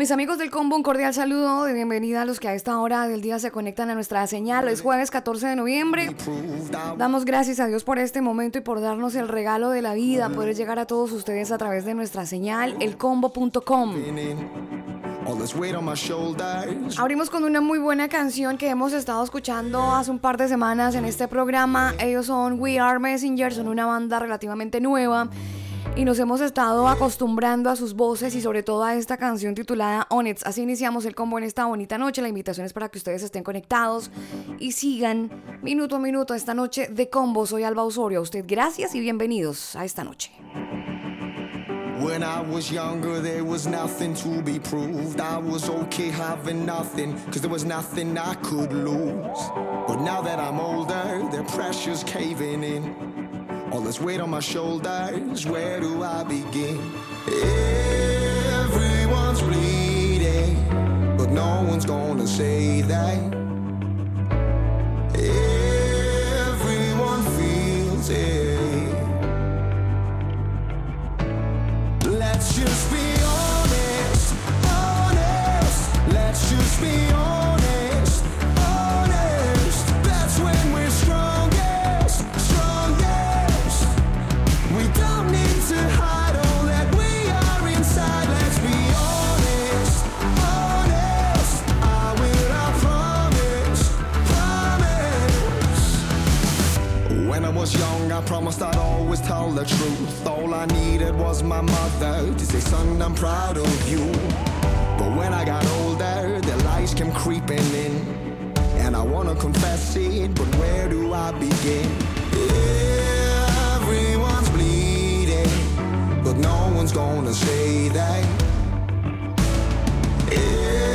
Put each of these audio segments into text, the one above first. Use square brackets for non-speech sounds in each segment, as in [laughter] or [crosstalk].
Mis amigos del combo, un cordial saludo de bienvenida a los que a esta hora del día se conectan a nuestra señal. Es jueves 14 de noviembre. Damos gracias a Dios por este momento y por darnos el regalo de la vida, poder llegar a todos ustedes a través de nuestra señal, elcombo.com. Abrimos con una muy buena canción que hemos estado escuchando hace un par de semanas en este programa. Ellos son We Are Messenger, son una banda relativamente nueva y nos hemos estado acostumbrando a sus voces y sobre todo a esta canción titulada Onyx. Así iniciamos el combo en esta bonita noche. La invitación es para que ustedes estén conectados y sigan minuto a minuto esta noche de combo. Soy Alba Osorio. A usted gracias y bienvenidos a esta noche. When I was younger, there was nothing to be proved. I was okay having nothing, cause there was nothing I could lose. But now that I'm older, the pressure's caving in. All this weight on my shoulders, where do I begin? Everyone's bleeding, but no one's gonna say that. Everyone feels it. Let's just be honest, honest. Let's just be honest, was young, I promised I'd always tell the truth. All I needed was my mother to say, son, I'm proud of you. But when I got older, the lies came creeping in. And I wanna confess it, but where do I begin? Everyone's bleeding, but no one's gonna say that. Everyone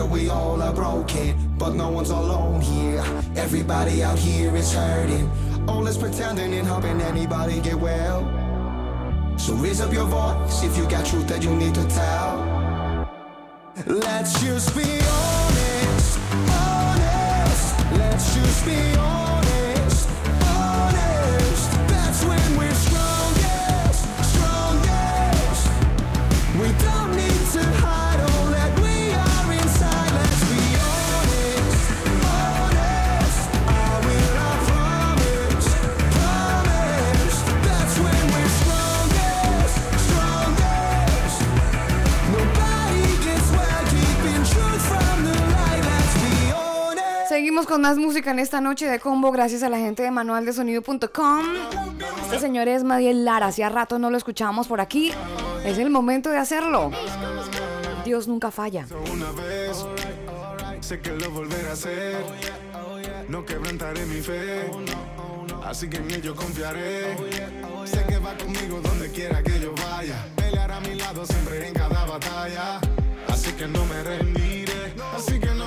that we all are broken, but no one's alone here. Everybody out here is hurting. All is pretending and hoping anybody get well. So raise up your voice if you got truth that you need to tell. Let's just be honest, honest. Let's just be honest, con más música en esta noche de combo gracias a la gente de manualdesonido.com. Este señor es Madiel Lara, hacía rato no lo escuchábamos por aquí. Es el momento de hacerlo. Dios nunca falla. Una vez, sé que lo volveré a hacer. No quebrantaré mi fe, así que en ello confiaré. Sé que va conmigo donde quiera que yo vaya. Pelear a mi lado siempre en cada batalla. Así que no me rendiré, así que no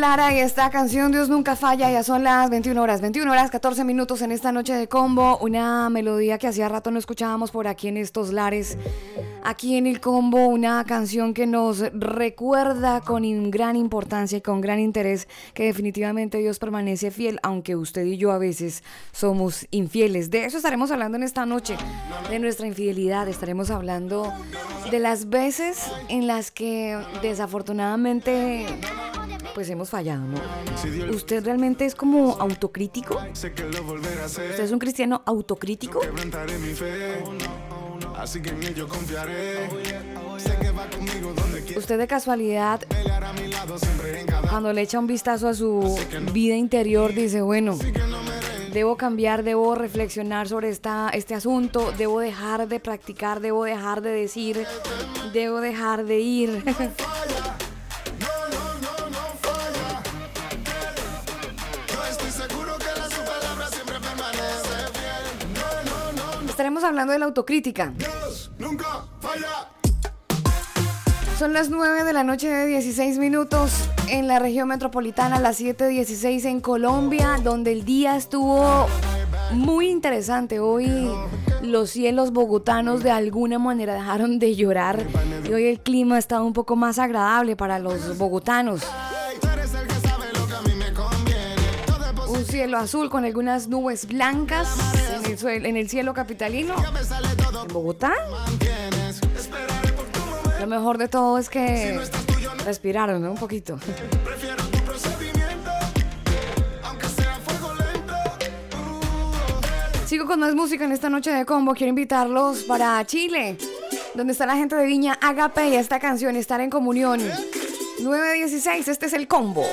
Lara y esta canción Dios nunca falla, ya son las 21 horas, 21 horas 14 minutos en esta noche de combo, una melodía que hacía rato no escuchábamos por aquí en estos lares, aquí en el combo, una canción que nos recuerda con gran importancia y con gran interés que definitivamente Dios permanece fiel, aunque usted y yo a veces somos infieles. De eso estaremos hablando en esta noche, de nuestra infidelidad, estaremos hablando de las veces en las que desafortunadamente pues hemos fallado, ¿no? ¿Usted realmente es como autocrítico? ¿Usted es un cristiano autocrítico? Quebrantaré mi fe. Así que en ello confiaré. Sé que va conmigo donde quiera. ¿Usted de casualidad, cuando le echa un vistazo a su vida interior, dice, bueno, debo cambiar, debo reflexionar sobre esta, este asunto, debo dejar de practicar, debo dejar de decir, debo dejar de ir? Estaremos hablando de la autocrítica. Dios nunca falla. Son las 9 de la noche de 16 minutos en la región metropolitana, las 7.16 en Colombia, donde el día estuvo muy interesante. Hoy los cielos bogotanos de alguna manera dejaron de llorar y hoy el clima está un poco más agradable para los bogotanos. Cielo azul con algunas nubes blancas en el, suel- en el cielo capitalino. En Bogotá, lo mejor de todo es que respiraron un poquito. Sigo con más música en esta noche de combo. Quiero invitarlos para Chile, donde está la gente de Viña Agape y esta canción, Estar en Comunión. 916, este es el combo.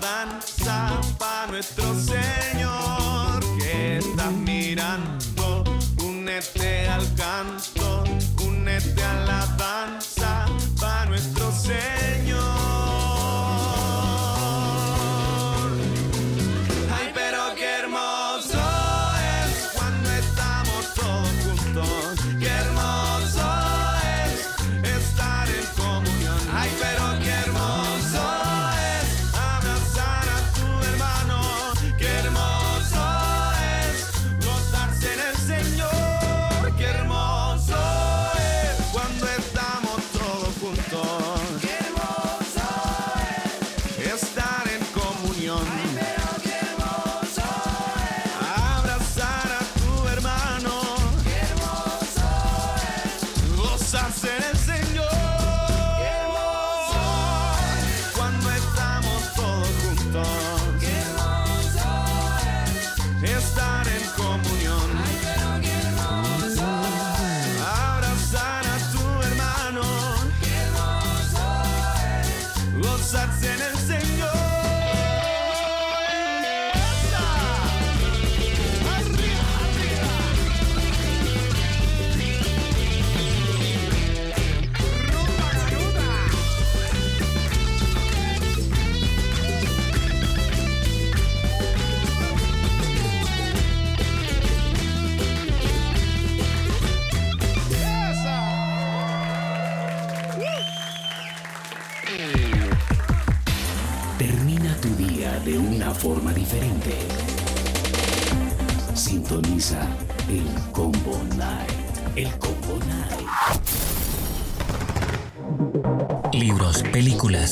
than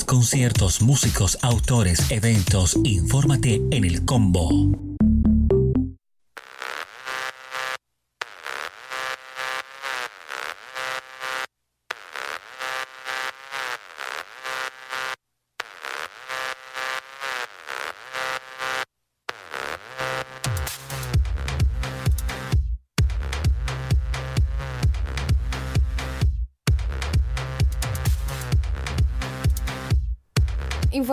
conciertos, músicos, autores, eventos. Infórmate en el Combo.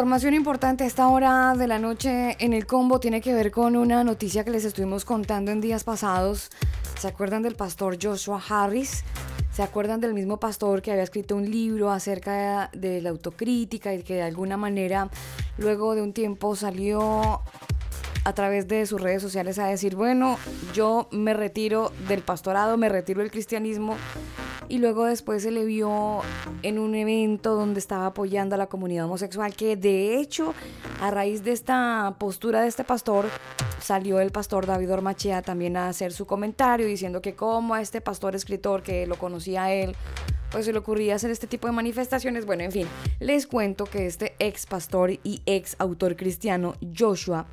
Información importante a esta hora de la noche en el combo tiene que ver con una noticia que les estuvimos contando en días pasados. ¿Se acuerdan del pastor Joshua Harris? ¿Se acuerdan del mismo pastor que había escrito un libro acerca de la autocrítica y que de alguna manera luego de un tiempo salió a través de sus redes sociales a decir, bueno, yo me retiro del pastorado, me retiro del cristianismo y luego después se le vio en un evento donde estaba apoyando a la comunidad homosexual, que de hecho a raíz de esta postura de este pastor salió el pastor David Ormachea también a hacer su comentario diciendo que como a este pastor escritor que lo conocía a él, pues se le ocurría hacer este tipo de manifestaciones. Bueno, en fin, les cuento que este ex pastor y ex autor cristiano Joshua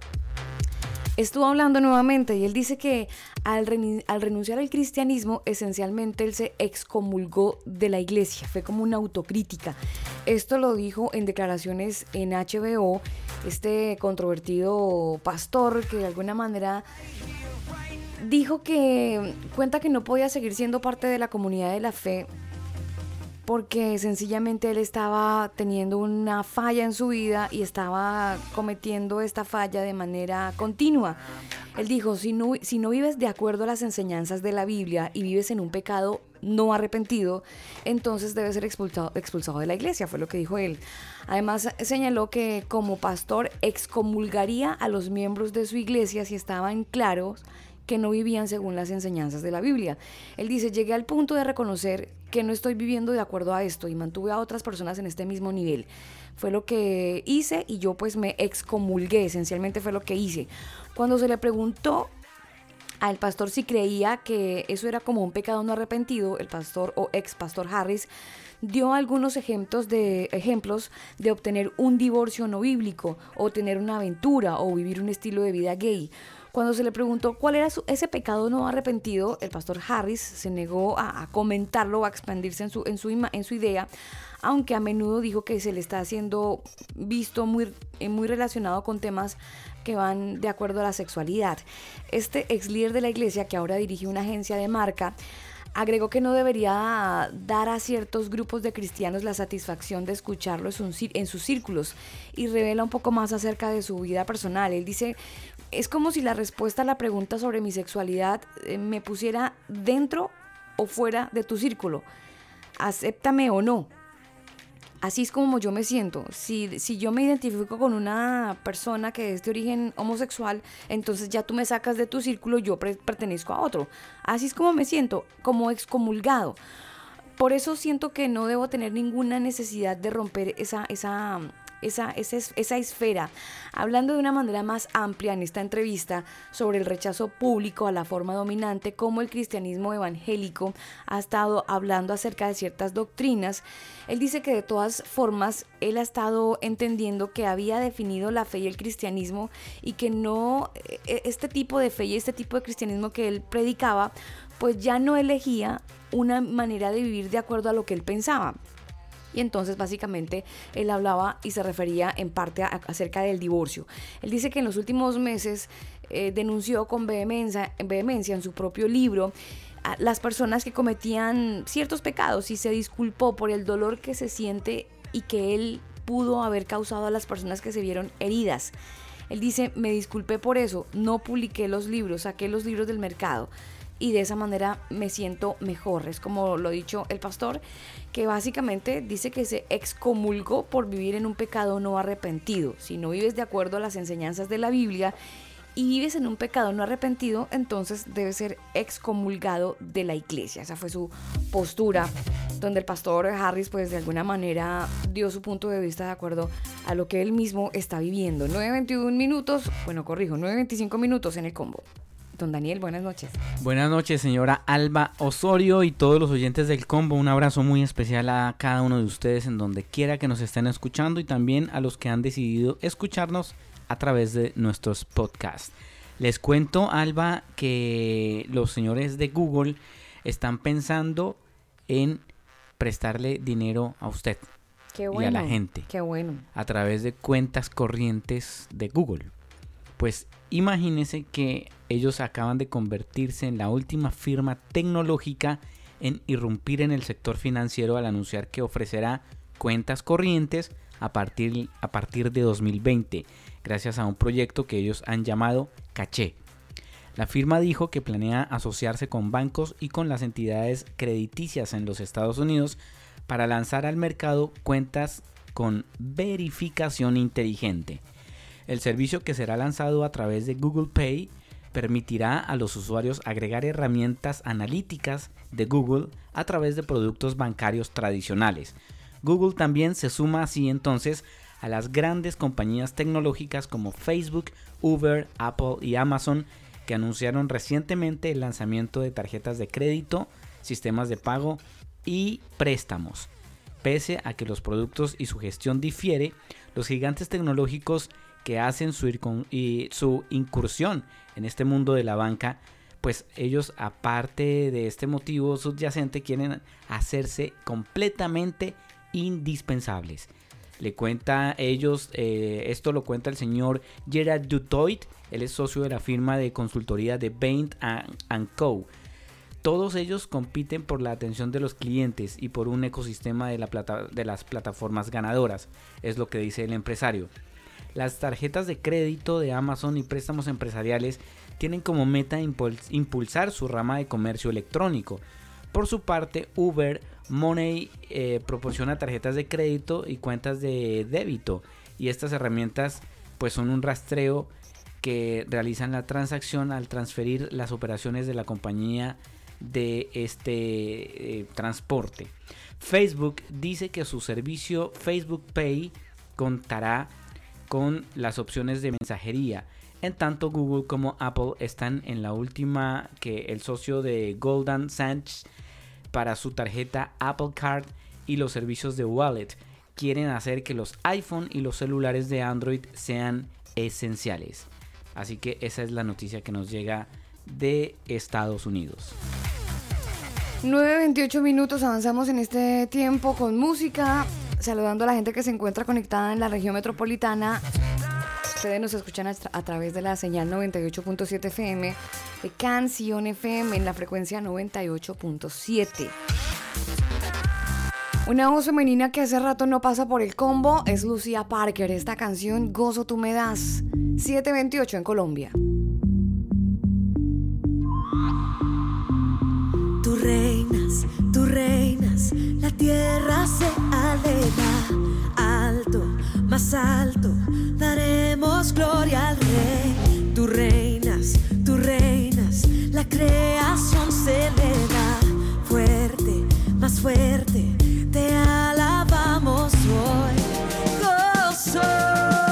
estuvo hablando nuevamente y él dice que al, renunciar al cristianismo, esencialmente él se excomulgó de la iglesia, fue como una autocrítica. Esto lo dijo en declaraciones en HBO, este controvertido pastor que de alguna manera dijo que cuenta que no podía seguir siendo parte de la comunidad de la fe porque sencillamente él estaba teniendo una falla en su vida y estaba cometiendo esta falla de manera continua. Él dijo, si no, vives de acuerdo a las enseñanzas de la Biblia y vives en un pecado no arrepentido, entonces debes ser expulsado de la iglesia, fue lo que dijo él. Además señaló que como pastor excomulgaría a los miembros de su iglesia si estaban claros que no vivían según las enseñanzas de la Biblia. Él dice, llegué al punto de reconocer que no estoy viviendo de acuerdo a esto y mantuve a otras personas en este mismo nivel. Fue lo que hice y yo pues me excomulgué, esencialmente fue lo que hice. Cuando se le preguntó al pastor si creía que eso era como un pecado no arrepentido, el pastor o ex pastor Harris dio algunos ejemplos de, ejemplos de obtener un divorcio no bíblico, o tener una aventura, o vivir un estilo de vida gay. Cuando se le preguntó cuál era su- ese pecado no arrepentido, el pastor Harris se negó a, a comentarlo a expandirse en su, idea, aunque a menudo dijo que se le está haciendo visto muy, eh, muy relacionado con temas que van de acuerdo a la sexualidad. Este ex líder de la iglesia, que ahora dirige una agencia de marca, agregó que no debería dar a ciertos grupos de cristianos la satisfacción de escucharlo en sus círculos y revela un poco más acerca de su vida personal. Él dice, es como si la respuesta a la pregunta sobre mi sexualidad eh, me pusiera dentro o fuera de tu círculo. Acéptame o no. Así es como yo me siento. Si, si yo me identifico con una persona que es de origen homosexual, entonces ya tú me sacas de tu círculo, yo pertenezco a otro. Así es como me siento, como excomulgado. Por eso siento que no debo tener ninguna necesidad de romper esa, esa, esa, esa, es- esa esfera. Hablando de una manera más amplia en esta entrevista sobre el rechazo público a la forma dominante, cómo el cristianismo evangélico ha estado hablando acerca de ciertas doctrinas, él dice que de todas formas él ha estado entendiendo que había definido la fe y el cristianismo y que no, eh, este tipo de fe y este tipo de cristianismo que él predicaba, pues ya no elegía una manera de vivir de acuerdo a lo que él pensaba. Y entonces básicamente él hablaba y se refería en parte acerca del divorcio. Él dice que en los últimos meses eh, denunció con vehemencia, vehemencia en su propio libro a las personas que cometían ciertos pecados y se disculpó por el dolor que se siente y que él pudo haber causado a las personas que se vieron heridas. Él dice, me disculpé por eso, no publiqué los libros, saqué los libros del mercado y de esa manera me siento mejor. Es como lo ha dicho el pastor, que básicamente dice que se excomulgó por vivir en un pecado no arrepentido. Si no vives de acuerdo a las enseñanzas de la Biblia y vives en un pecado no arrepentido, entonces debe ser excomulgado de la iglesia. Esa fue su postura, donde el pastor Harris pues de alguna manera dio su punto de vista de acuerdo a lo que él mismo está viviendo. 9.21 minutos, bueno corrijo, 9.25 minutos en el combo. Don Daniel, buenas noches. Buenas noches, señora Alba Osorio y todos los oyentes del combo. Un abrazo muy especial a cada uno de ustedes en donde quiera que nos estén escuchando y también a los que han decidido escucharnos a través de nuestros podcasts. Les cuento, Alba, que los señores de Google están pensando en prestarle dinero a usted Qué y a la gente Qué bueno. a través de cuentas corrientes de Google. Pues imagínese que ellos acaban de convertirse en la última firma tecnológica en irrumpir en el sector financiero al anunciar que ofrecerá cuentas corrientes a partir, a partir de 2020, gracias a un proyecto que ellos han llamado Caché. La firma dijo que planea asociarse con bancos y con las entidades crediticias en los Estados Unidos para lanzar al mercado cuentas con verificación inteligente. El servicio que será lanzado a través de Google Pay permitirá a los usuarios agregar herramientas analíticas de Google a través de productos bancarios tradicionales. Google también se suma así entonces a las grandes compañías tecnológicas como Facebook, Uber, Apple y Amazon que anunciaron recientemente el lanzamiento de tarjetas de crédito, sistemas de pago y préstamos. Pese a que los productos y su gestión difiere, los gigantes tecnológicos que hacen su, y su incursión en este mundo de la banca, pues ellos aparte de este motivo subyacente quieren hacerse completamente indispensables. Le cuenta ellos, eh, esto lo cuenta el señor Gerard Dutoit, él es socio de la firma de consultoría de Bain Co. Todos ellos compiten por la atención de los clientes y por un ecosistema de, la plata- de las plataformas ganadoras, es lo que dice el empresario. Las tarjetas de crédito de Amazon y préstamos empresariales tienen como meta impuls- impulsar su rama de comercio electrónico. Por su parte, Uber Money eh, proporciona tarjetas de crédito y cuentas de débito y estas herramientas pues son un rastreo que realizan la transacción al transferir las operaciones de la compañía de este eh, transporte. Facebook dice que su servicio Facebook Pay contará con las opciones de mensajería. En tanto, Google como Apple están en la última que el socio de Golden Sands para su tarjeta Apple Card y los servicios de wallet quieren hacer que los iPhone y los celulares de Android sean esenciales. Así que esa es la noticia que nos llega de Estados Unidos. 9.28 minutos, avanzamos en este tiempo con música, saludando a la gente que se encuentra conectada en la región metropolitana. Ustedes nos escuchan a, través de la señal 98.7 FM de Canción FM en la frecuencia 98.7. Una voz femenina que hace rato no pasa por el combo es Lucía Parker. Esta canción, Gozo tú me das, 728 en Colombia. Reinas, tú reinas, la tierra se alegra. Alto, más alto, daremos gloria al rey. Tú reinas, tú reinas, la creación se le da. Fuerte, más fuerte, te alabamos hoy. Gozo.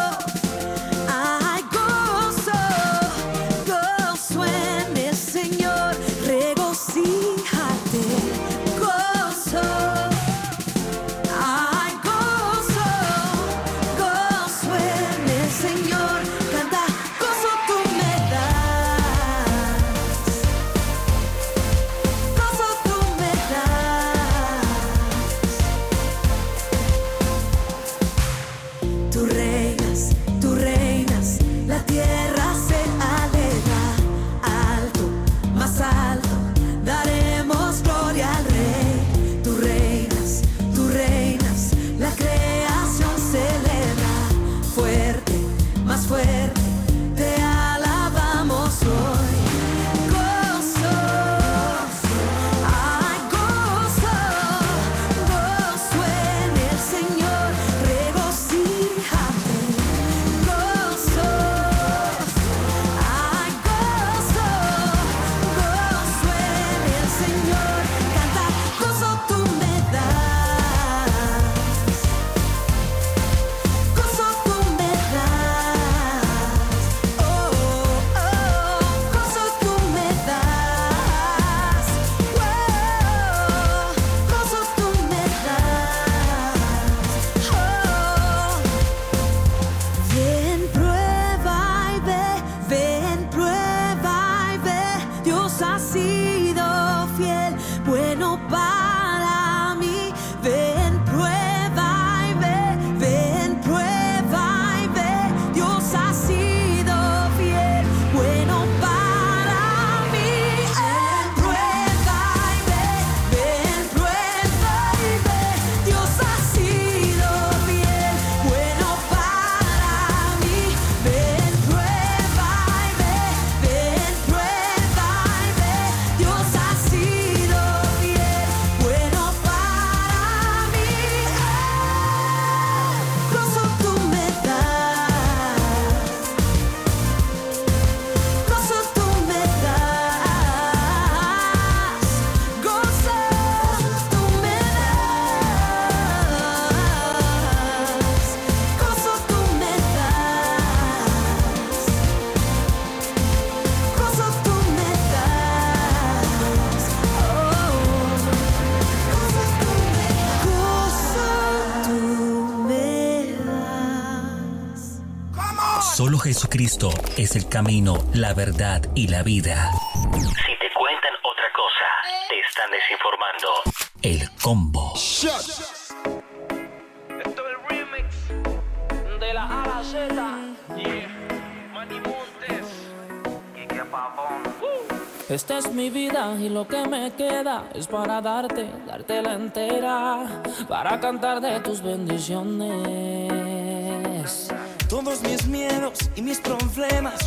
Jesucristo es el camino, la verdad y la vida. Si te cuentan otra cosa, te están desinformando. El combo. Esto es el remix de la A a la Z. Yeah. Manny Montes. Quique Pavón. Esta es mi vida y lo que me queda es para darte, darte la entera, para cantar de tus bendiciones.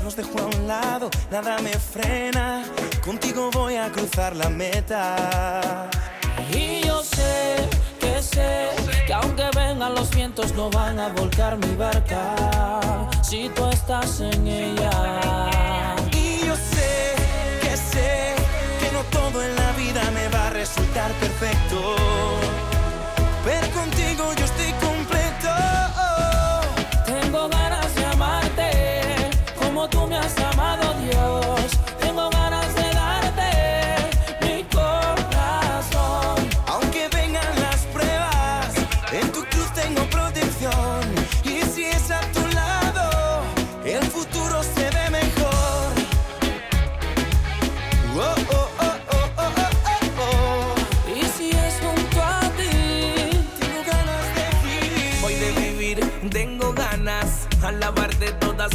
Los dejo a un lado, nada me frena. Contigo voy a cruzar la meta. Y yo sé que sé que aunque vengan los vientos no van a volcar mi barca si tú estás en ella. Y yo sé que sé que no todo en la vida me va a resultar perfecto. Pero contigo yo estoy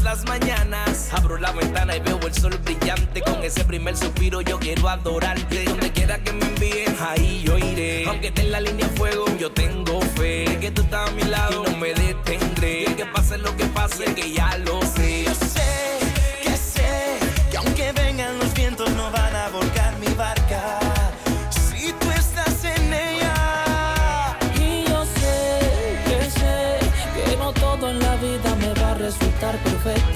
las mañanas. Abro la ventana y veo el sol brillante. Con ese primer suspiro yo quiero adorarte. Donde quiera que me envíes, ahí yo iré. Aunque esté en la línea fuego, yo tengo fe. Que tú estás a mi lado y no me detendré. Que pase lo que pase, que ya lo sé resultar perfecto.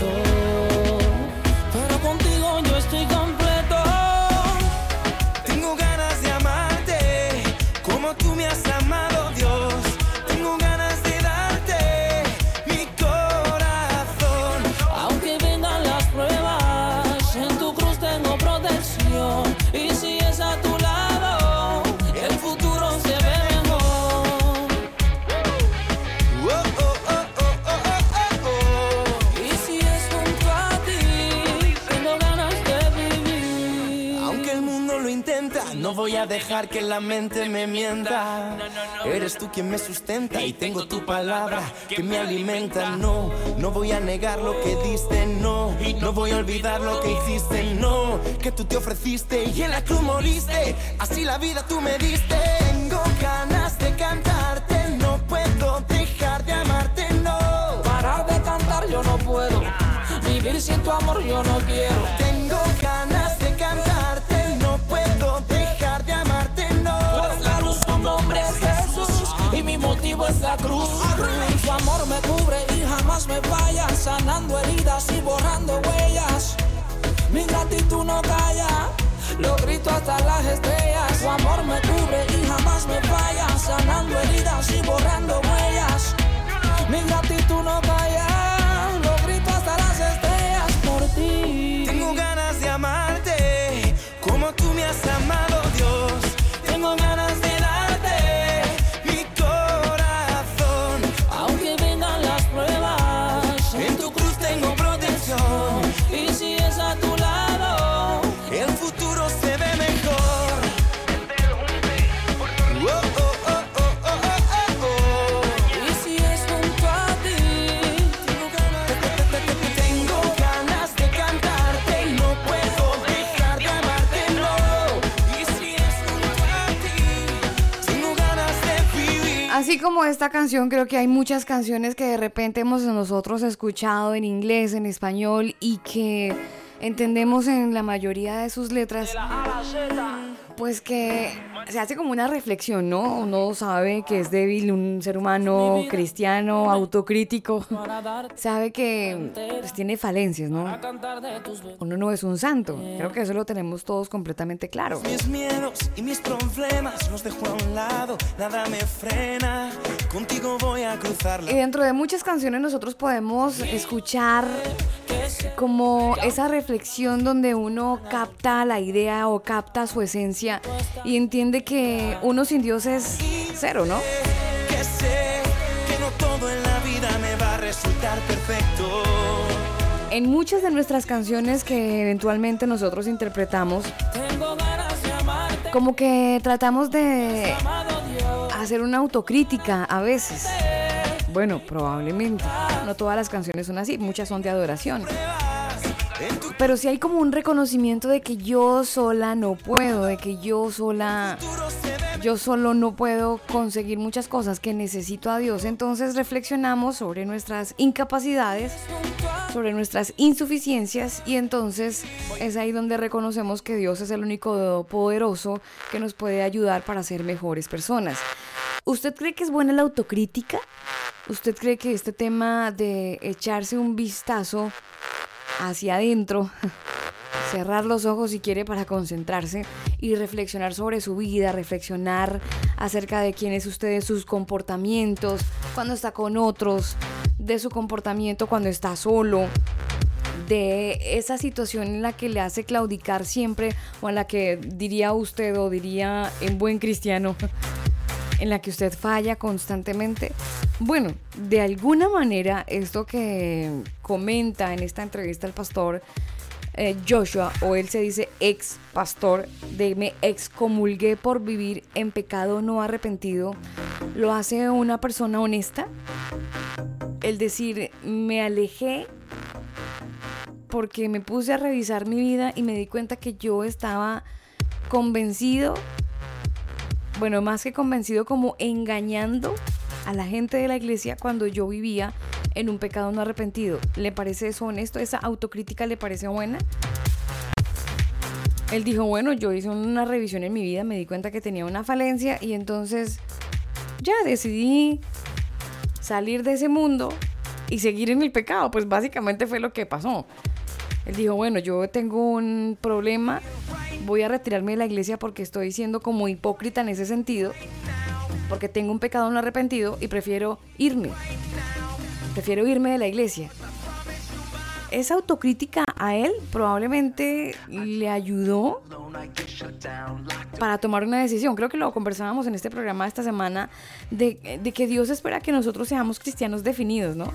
Dejar que la mente me mienta. Eres tú quien me sustenta y tengo tu palabra que me alimenta. No, no voy a negar lo que diste, no. No voy a olvidar lo que hiciste, no. Que tú te ofreciste y en la cruz moriste. Así la vida tú me diste. Tengo ganas de cantarte, no puedo dejar de amarte, no. Parar de cantar yo no puedo. Vivir sin tu amor yo no quiero. Tengo motivo es la cruz. Tu amor me cubre y jamás me falla, sanando heridas y borrando huellas. Mi gratitud no calla, lo grito hasta las estrellas. Tu amor me cubre y jamás me falla, sanando heridas y borrando huellas. Mi gratitud no calla, lo grito hasta las estrellas por ti. Tengo ganas de amarte como tú me has amado, como esta canción, creo que hay muchas canciones que de repente hemos nosotros escuchado en inglés, en español y que entendemos en la mayoría de sus letras, pues que se hace como una reflexión, ¿no? Uno sabe que es débil, un ser humano cristiano, autocrítico, sabe que pues, tiene falencias, ¿no? Uno no es un santo, creo que eso lo tenemos todos completamente claro. Mis miedos y mis problemas los dejo a un lado, nada me frena. Contigo voy a Y dentro de muchas canciones nosotros podemos escuchar como esa reflexión donde uno capta la idea o capta su esencia y entiende que uno sin Dios es cero, ¿no? que sé que no todo en la vida me va a resultar perfecto. En muchas de nuestras canciones que eventualmente nosotros interpretamos, como que tratamos de hacer una autocrítica a veces. Bueno, probablemente. No todas las canciones son así, muchas son de adoración. Pero sí hay como un reconocimiento de que yo sola no puedo, de que yo sola, yo solo no puedo conseguir muchas cosas que necesito a Dios. Entonces reflexionamos sobre nuestras incapacidades, sobre nuestras insuficiencias y entonces es ahí donde reconocemos que Dios es el único poderoso que nos puede ayudar para ser mejores personas. ¿Usted cree que es buena la autocrítica? ¿Usted cree que este tema de echarse un vistazo hacia adentro, cerrar los ojos si quiere para concentrarse y reflexionar sobre su vida, reflexionar acerca de quién es usted, sus comportamientos, cuando está con otros, de su comportamiento cuando está solo, de esa situación en la que le hace claudicar siempre o en la que diría usted o diría en buen cristiano en la que usted falla constantemente. Bueno, de alguna manera esto que comenta en esta entrevista el pastor eh, Joshua, o él se dice ex pastor, de me excomulgué por vivir en pecado no arrepentido, lo hace una persona honesta. El decir, me alejé porque me puse a revisar mi vida y me di cuenta que yo estaba convencido bueno, más que convencido, como engañando a la gente de la iglesia cuando yo vivía en un pecado no arrepentido. ¿Le parece eso honesto? ¿Esa autocrítica le parece buena? Él dijo, bueno, yo hice una revisión en mi vida, me di cuenta que tenía una falencia y entonces ya decidí salir de ese mundo y seguir en el pecado. Pues básicamente fue lo que pasó. Él dijo, bueno, yo tengo un problema, voy a retirarme de la iglesia porque estoy siendo como hipócrita en ese sentido, porque tengo un pecado no arrepentido y prefiero irme. Prefiero irme de la iglesia. Esa autocrítica a él probablemente le ayudó para tomar una decisión. Creo que lo conversábamos en este programa esta semana de, de que Dios espera que nosotros seamos cristianos definidos, ¿no?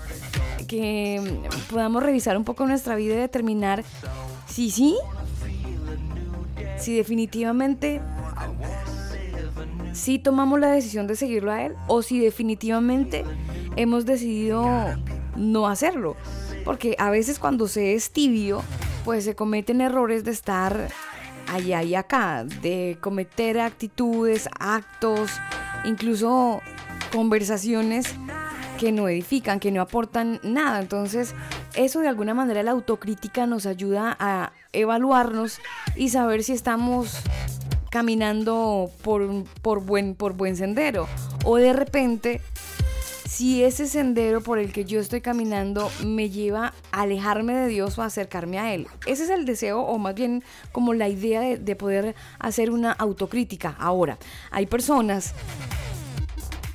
Que podamos revisar un poco nuestra vida y determinar si sí, si definitivamente si tomamos la decisión de seguirlo a él o si definitivamente hemos decidido no hacerlo. Porque a veces cuando se es tibio, pues se cometen errores de estar allá y acá, de cometer actitudes, actos, incluso conversaciones que no edifican, que no aportan nada. Entonces, eso de alguna manera la autocrítica nos ayuda a evaluarnos y saber si estamos caminando por, por, buen, por buen sendero o de repente si ese sendero por el que yo estoy caminando me lleva a alejarme de Dios o a acercarme a Él. Ese es el deseo o más bien como la idea de, de poder hacer una autocrítica. Ahora, hay personas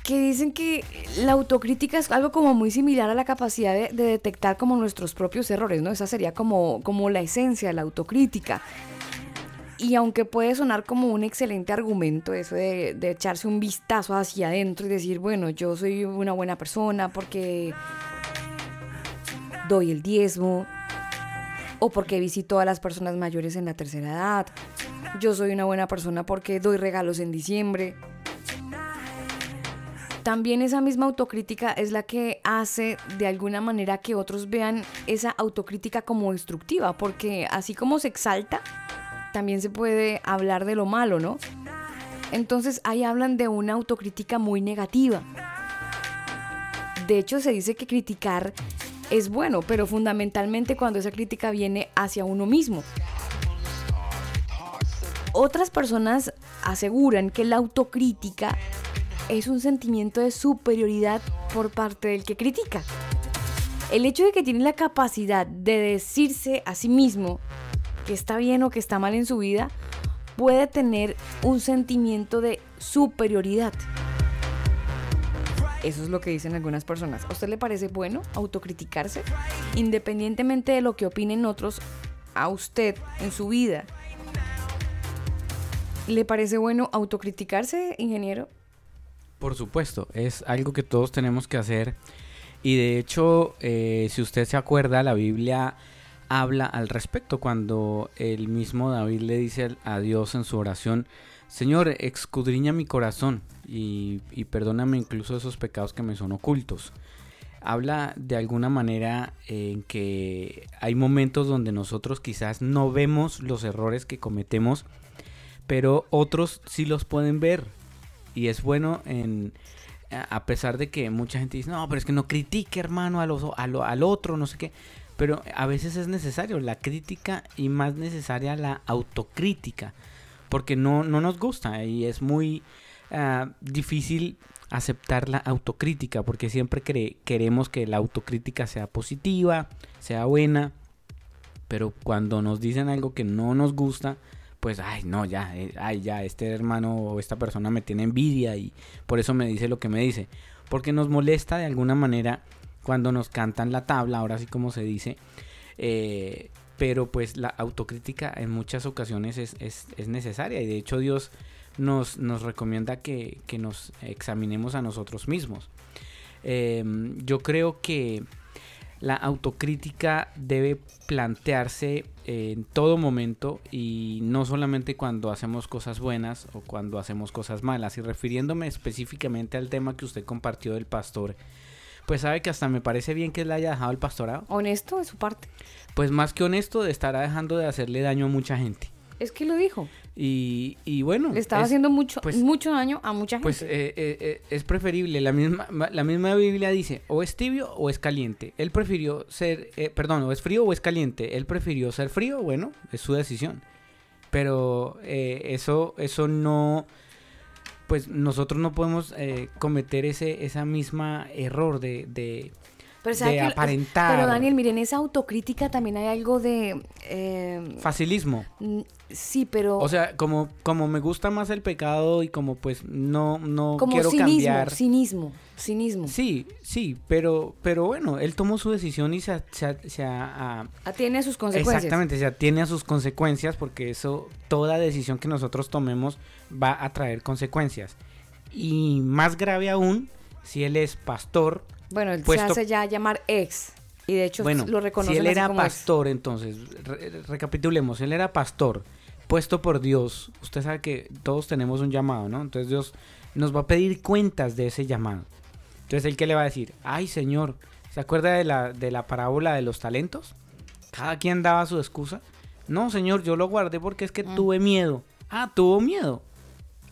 que dicen que la autocrítica es algo como muy similar a la capacidad de, de detectar como nuestros propios errores, ¿no? Esa sería como, como la esencia de la autocrítica. Y aunque puede sonar como un excelente argumento eso de, echarse un vistazo hacia adentro y decir, bueno, yo soy una buena persona porque doy el diezmo o porque visito a las personas mayores en la tercera edad. Yo soy una buena persona porque doy regalos en diciembre. También esa misma autocrítica es la que hace de alguna manera que otros vean esa autocrítica como destructiva, porque así como se exalta, también se puede hablar de lo malo, ¿no? Entonces ahí hablan de una autocrítica muy negativa. De hecho, se dice que criticar es bueno, pero fundamentalmente cuando esa crítica viene hacia uno mismo. Otras personas aseguran que la autocrítica es un sentimiento de superioridad por parte del que critica. El hecho de que tiene la capacidad de decirse a sí mismo que está bien o que está mal en su vida puede tener un sentimiento de superioridad. Eso es lo que dicen algunas personas. ¿A usted le parece bueno autocriticarse? Independientemente de lo que opinen otros, a usted en su vida. ¿Le parece bueno autocriticarse, ingeniero? Por supuesto, es algo que todos tenemos que hacer Y de hecho, eh, si usted se acuerda, la Biblia habla al respecto cuando el mismo David le dice a Dios en su oración, Señor, escudriña mi corazón y, y perdóname incluso esos pecados que me son ocultos. Habla de alguna manera en que hay momentos donde nosotros quizás no vemos los errores que cometemos, pero otros sí los pueden ver. Y es bueno en, a pesar de que mucha gente dice, no, pero es que no critique, hermano, a a lo- al otro, no sé qué. Pero a veces es necesario la crítica y más necesaria la autocrítica. Porque no, no nos gusta y es muy ah, difícil aceptar la autocrítica. Porque siempre queremos que la autocrítica sea positiva, sea buena. Pero cuando nos dicen algo que no nos gusta, pues, ay, no, ya, eh, ay, ya, este hermano o esta persona me tiene envidia y por eso me dice lo que me dice. Porque nos molesta de alguna manera cuando nos cantan la tabla, ahora sí como se dice. eh, pero pues la autocrítica en muchas ocasiones es, es- es necesaria y de hecho Dios nos, nos recomienda que, que nos examinemos a nosotros mismos. Eh, yo creo que la autocrítica debe plantearse en todo momento y no solamente cuando hacemos cosas buenas o cuando hacemos cosas malas. Y refiriéndome específicamente al tema que usted compartió del pastor, pues sabe que hasta me parece bien que él haya dejado el pastorado. Honesto de su parte. Pues más que honesto, estará dejando de hacerle daño a mucha gente. Es que lo dijo. Y, y bueno, Le estaba es- haciendo mucho, pues- mucho daño a mucha gente. pues eh, eh, eh, es preferible, la misma, la misma Biblia dice, o es tibio o es caliente. Él prefirió ser, eh, perdón, o es frío o es caliente. Él prefirió ser frío, bueno, es su decisión. Pero eh, eso, eso no, pues nosotros no podemos eh, cometer ese, esa misma error de, de, Pero, ¿sabe de aparentar. Pero Daniel, miren, esa autocrítica también hay algo de... eh, facilismo. sí, pero... O sea, como, como me gusta más el pecado y como pues no, no como quiero cinismo, cambiar. cinismo, cinismo. Sí, sí, pero, pero bueno, él tomó su decisión y se, se, se a- Tiene sus consecuencias. Exactamente, se atiene a sus consecuencias porque eso, toda decisión que nosotros tomemos va a traer consecuencias. Y más grave aún, si él es pastor, Bueno, él puesto- se hace ya llamar ex. Y de hecho bueno, lo reconoce si él era pastor, entonces, re- recapitulemos, él era pastor, puesto por Dios, usted sabe que todos tenemos un llamado, ¿no? Entonces Dios nos va a pedir cuentas de ese llamado. Entonces él que le va a decir, ay Señor, ¿se acuerda de la, de la parábola de los talentos? Cada quien daba su excusa. No, Señor, yo lo guardé porque es que tuve miedo. Ah, tuvo miedo.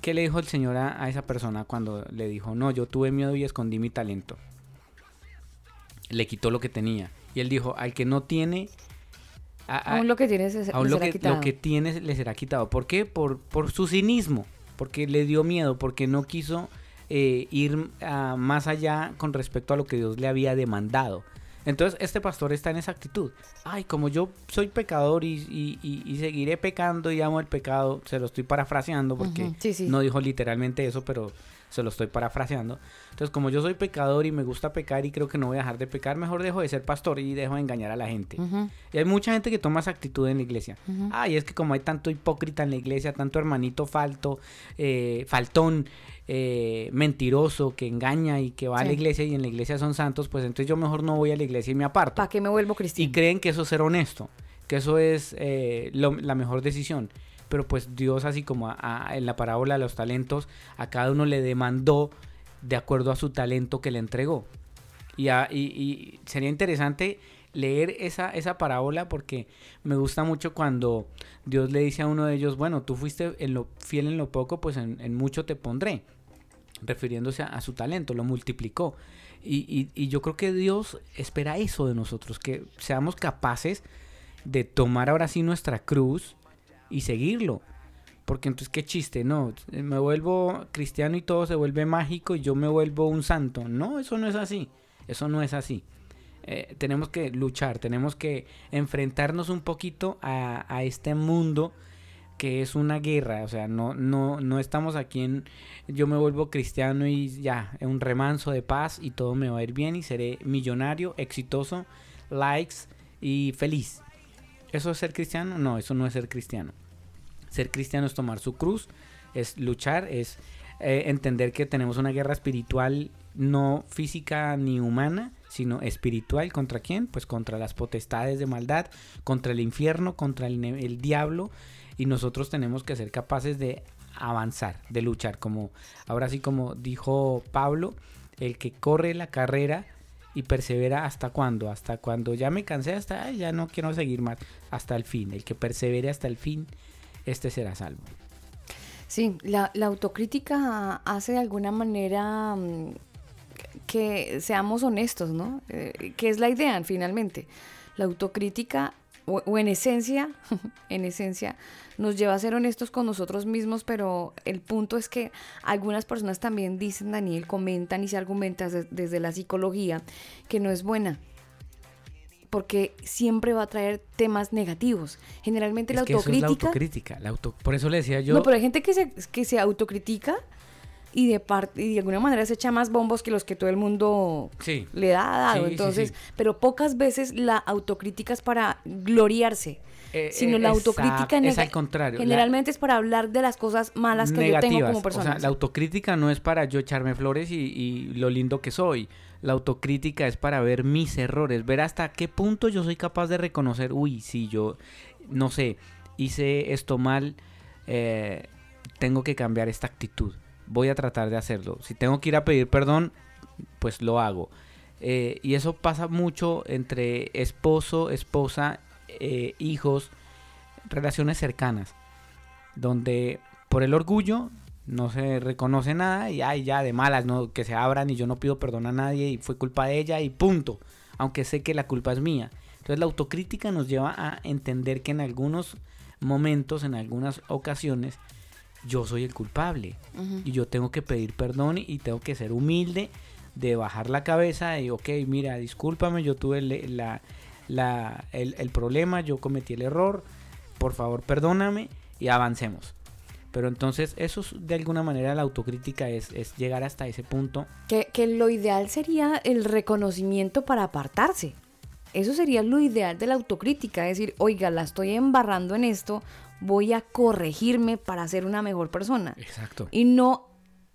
¿Qué le dijo el Señor a, a esa persona cuando le dijo, no, yo tuve miedo y escondí mi talento? Le quitó lo que tenía. Y él dijo, al que no tiene... a- a- Aún lo que tiene se, aún le lo será que, quitado. lo que tiene le será quitado. ¿Por qué? Por, por su cinismo. Porque le dio miedo, porque no quiso eh, ir ah, más allá con respecto a lo que Dios le había demandado. Entonces este pastor está en esa actitud. Ay, como yo soy pecador y, y- y- y seguiré pecando y amo el pecado, se lo estoy parafraseando porque Ujú, sí, sí. no dijo literalmente eso, pero se lo estoy parafraseando. Entonces como yo soy pecador y me gusta pecar y creo que no voy a dejar de pecar, mejor dejo de ser pastor y dejo de engañar a la gente. Y hay mucha gente que toma esa actitud en la iglesia. Ay, es que como hay tanto hipócrita en la iglesia, tanto hermanito falto, eh, faltón, eh, mentiroso, que engaña y que va a la iglesia y en la iglesia son santos, pues entonces yo mejor no voy a la iglesia y me aparto. ¿Para qué me vuelvo Y cristiano? creen que eso es ser honesto, que eso es eh, lo- la mejor decisión. Pero pues Dios, así como a- a- en la parábola de los talentos, a cada uno le demandó de acuerdo a su talento que le entregó. Y, a- y- y sería interesante leer esa, esa parábola porque me gusta mucho cuando Dios le dice a uno de ellos, bueno, tú fuiste en lo, fiel en lo poco, pues en, en mucho te pondré, refiriéndose a, su talento, lo multiplicó. Y, y- y yo creo que Dios espera eso de nosotros, que seamos capaces de tomar ahora sí nuestra cruz y seguirlo. Porque entonces qué chiste, no, me vuelvo cristiano y todo se vuelve mágico y yo me vuelvo un santo. No, eso no es así, eso no es así. Eh, tenemos que luchar, tenemos que enfrentarnos un poquito a, a este mundo que es una guerra, o sea, no, no, no estamos aquí en yo me vuelvo cristiano y ya, en un remanso de paz y todo me va a ir bien y seré millonario, exitoso, likes y feliz. ¿Eso es ser cristiano? No, eso no es ser cristiano. Ser cristiano es tomar su cruz, es luchar, es eh, entender que tenemos una guerra espiritual, no física ni humana, sino espiritual. ¿Contra quién? Pues contra las potestades de maldad, contra el infierno, contra el, el diablo. Y nosotros tenemos que ser capaces de avanzar, de luchar. Como ahora sí, como dijo Pablo, el que corre la carrera y persevera hasta cuándo, hasta cuando ya me cansé, hasta "Ay, ya no quiero seguir más, hasta el fin. El que persevere hasta el fin, este será salvo. Sí, la, autocrítica hace de alguna manera mm, que seamos honestos, ¿no? Eh, que es la idea finalmente. La autocrítica, o en esencia, [laughs] en esencia, nos lleva a ser honestos con nosotros mismos, pero el punto es que algunas personas también dicen, Daniel, comentan y se argumentan des- desde la psicología que no es buena. Porque siempre va a traer temas negativos. Generalmente la que eso es la autocrítica. autocrítica. la auto- por eso le decía yo. No, pero hay gente que se, que se autocritica y de parte y de alguna manera se echa más bombos que los que todo el mundo Sí. le da dado. Sí, Entonces, sí. pero pocas veces la autocrítica es para gloriarse. Eh, sino eh, la autocrítica es al contrario, la- Generalmente es para hablar de las cosas malas que yo tengo como O persona. sea, la autocrítica no es para yo echarme flores y, y lo lindo que soy. La autocrítica es para ver mis errores, ver hasta qué punto yo soy capaz de reconocer, uy, si yo, no sé, hice esto mal, eh, tengo que cambiar esta actitud. Voy a tratar de hacerlo. Si tengo que ir a pedir perdón, pues lo hago. Y eso pasa mucho entre esposo, esposa, eh, hijos, relaciones cercanas, donde por el orgullo no se reconoce nada y ay, ya de malas, no, que se abran y yo no pido perdón a nadie y fue culpa de ella y punto, aunque sé que la culpa es mía. Entonces la autocrítica nos lleva a entender que en algunos momentos, en algunas ocasiones, yo soy el culpable y yo tengo que pedir perdón y tengo que ser humilde de bajar la cabeza y ok, mira, discúlpame, yo tuve la- la- el, el problema, yo cometí el error, por favor perdóname y avancemos. Pero entonces eso es, de alguna manera la autocrítica es, es llegar hasta ese punto. Que, que lo ideal sería el reconocimiento para apartarse. Eso sería lo ideal de la autocrítica, decir, oiga, la estoy embarrando en esto, voy a corregirme para ser una mejor persona. Exacto. Y no,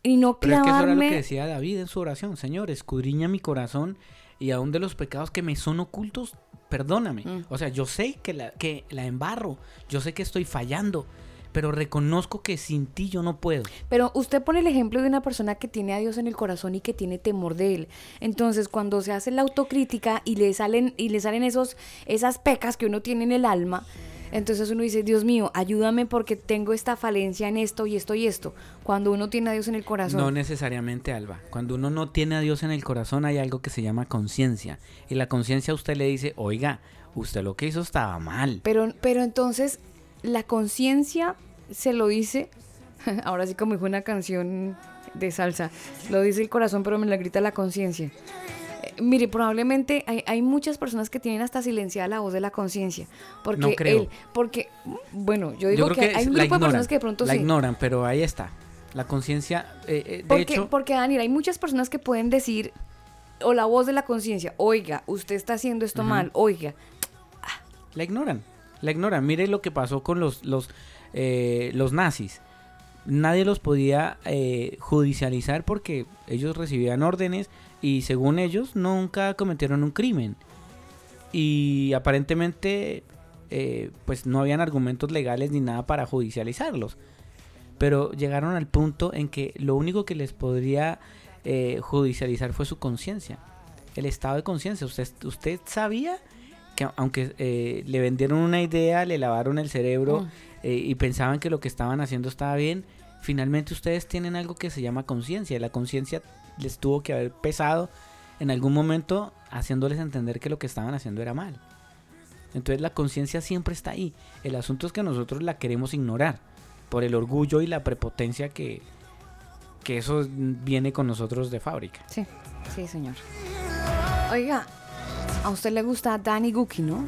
y no Pero es que eso era lo que decía David en su oración, Señor, escudriña mi corazón y aún de los pecados que me son ocultos, perdóname. Mm. O sea, yo sé que la, que la embarro, yo sé que estoy fallando, pero reconozco que sin ti yo no puedo. Pero usted pone el ejemplo de una persona que tiene a Dios en el corazón y que tiene temor de él. Entonces, cuando se hace la autocrítica y le salen y le salen esos esas pecas que uno tiene en el alma, entonces uno dice, "Dios mío, ayúdame porque tengo esta falencia en esto y esto y esto." Cuando uno tiene a Dios en el corazón. No necesariamente, Alba. Cuando uno no tiene a Dios en el corazón hay algo que se llama conciencia. Y la conciencia a usted le dice, oiga, usted lo que hizo estaba mal. Pero, pero entonces la conciencia se lo dice, [laughs] ahora sí como dijo una canción de salsa, lo dice el corazón pero me la grita la conciencia. Mire, probablemente hay, hay muchas personas que tienen hasta silenciada la voz de la conciencia. Porque No creo. él- porque, bueno, yo digo que, que hay un grupo de personas que de pronto la sí. ignoran, pero ahí está. La conciencia, eh, eh, de Porque, hecho, porque Daniel, hay muchas personas que pueden decir, o la voz de la conciencia, oiga, usted está haciendo esto mal, oiga. la ignoran. La ignoran. Mire lo que pasó con los, los, eh, los nazis. Nadie los podía eh, judicializar porque ellos recibían órdenes y según ellos nunca cometieron un crimen. Y aparentemente eh, pues no habían argumentos legales ni nada para judicializarlos. Pero llegaron al punto en que lo único que les podría eh, judicializar fue su conciencia. El estado de conciencia. Usted, usted sabía que aunque eh, le vendieron una idea, le lavaron el cerebro Mm. eh, y pensaban que lo que estaban haciendo estaba bien, finalmente ustedes tienen algo que se llama conciencia. La conciencia les tuvo que haber pesado en algún momento haciéndoles entender que lo que estaban haciendo era mal. Entonces la conciencia siempre está ahí. El asunto es que nosotros la queremos ignorar por el orgullo y la prepotencia que, que eso viene con nosotros de fábrica. Sí, sí, señor. Oiga, a usted le gusta Danny Guki, ¿no?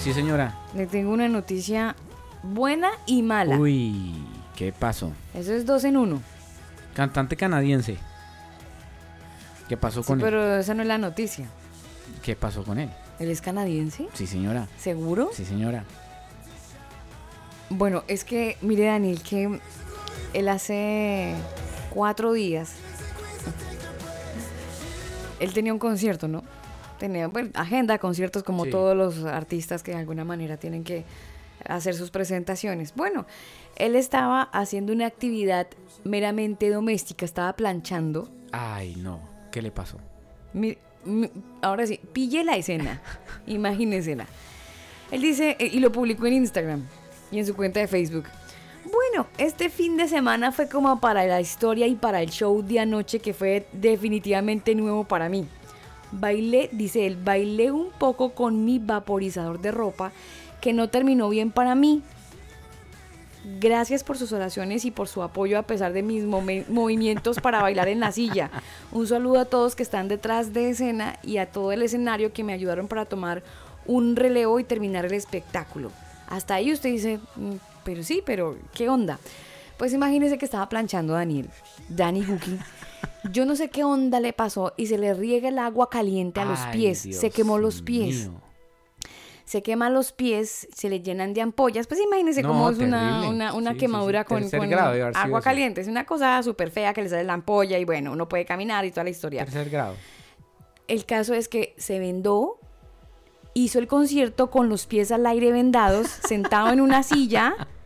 Sí, señora. Le tengo una noticia buena y mala. Uy, ¿qué pasó? Eso es dos en uno. Cantante canadiense. ¿Qué pasó Sí, con él? pero esa no es la noticia. ¿Qué pasó con él? ¿Él es canadiense? Sí, señora. ¿Seguro? Sí, señora. Bueno, es que, mire Daniel, que él hace cuatro días, él tenía un concierto, ¿no? Tenía bueno, agenda, conciertos como Sí. todos los artistas que de alguna manera tienen que hacer sus presentaciones. Bueno, él estaba haciendo una actividad meramente doméstica, estaba planchando. Ay, no. ¿Qué le pasó? Mi- mi- ahora sí, pille la escena, [laughs] imagínensela. Él dice, eh, y lo publicó en Instagram y en su cuenta de Facebook. Bueno, este fin de semana fue como para la historia y para el show de anoche que fue definitivamente nuevo para mí. Bailé, dice él, bailé un poco con mi vaporizador de ropa que no terminó bien para mí. Gracias por sus oraciones y por su apoyo a pesar de mis movimientos para bailar en la silla. Un saludo a todos que están detrás de escena y a todo el escenario que me ayudaron para tomar un relevo y terminar el espectáculo. Hasta ahí usted dice, "Mm, pero sí, pero ¿qué onda? Pues imagínese que estaba planchando Daniel, Danny Guki. Yo no sé qué onda le pasó y se le riega el agua caliente a los Ay, pies. se quemó los pies mío. Se queman los pies, se le llenan de ampollas. Pues imagínense No, cómo es una, una, una Sí, sí, quemadura sí. con, grado agua caliente. Es una cosa súper fea que le sale la ampolla y bueno, uno puede caminar y toda la historia. Tercer grado. El caso es que se vendó, hizo el concierto con los pies al aire vendados, sentado en una silla. [laughs]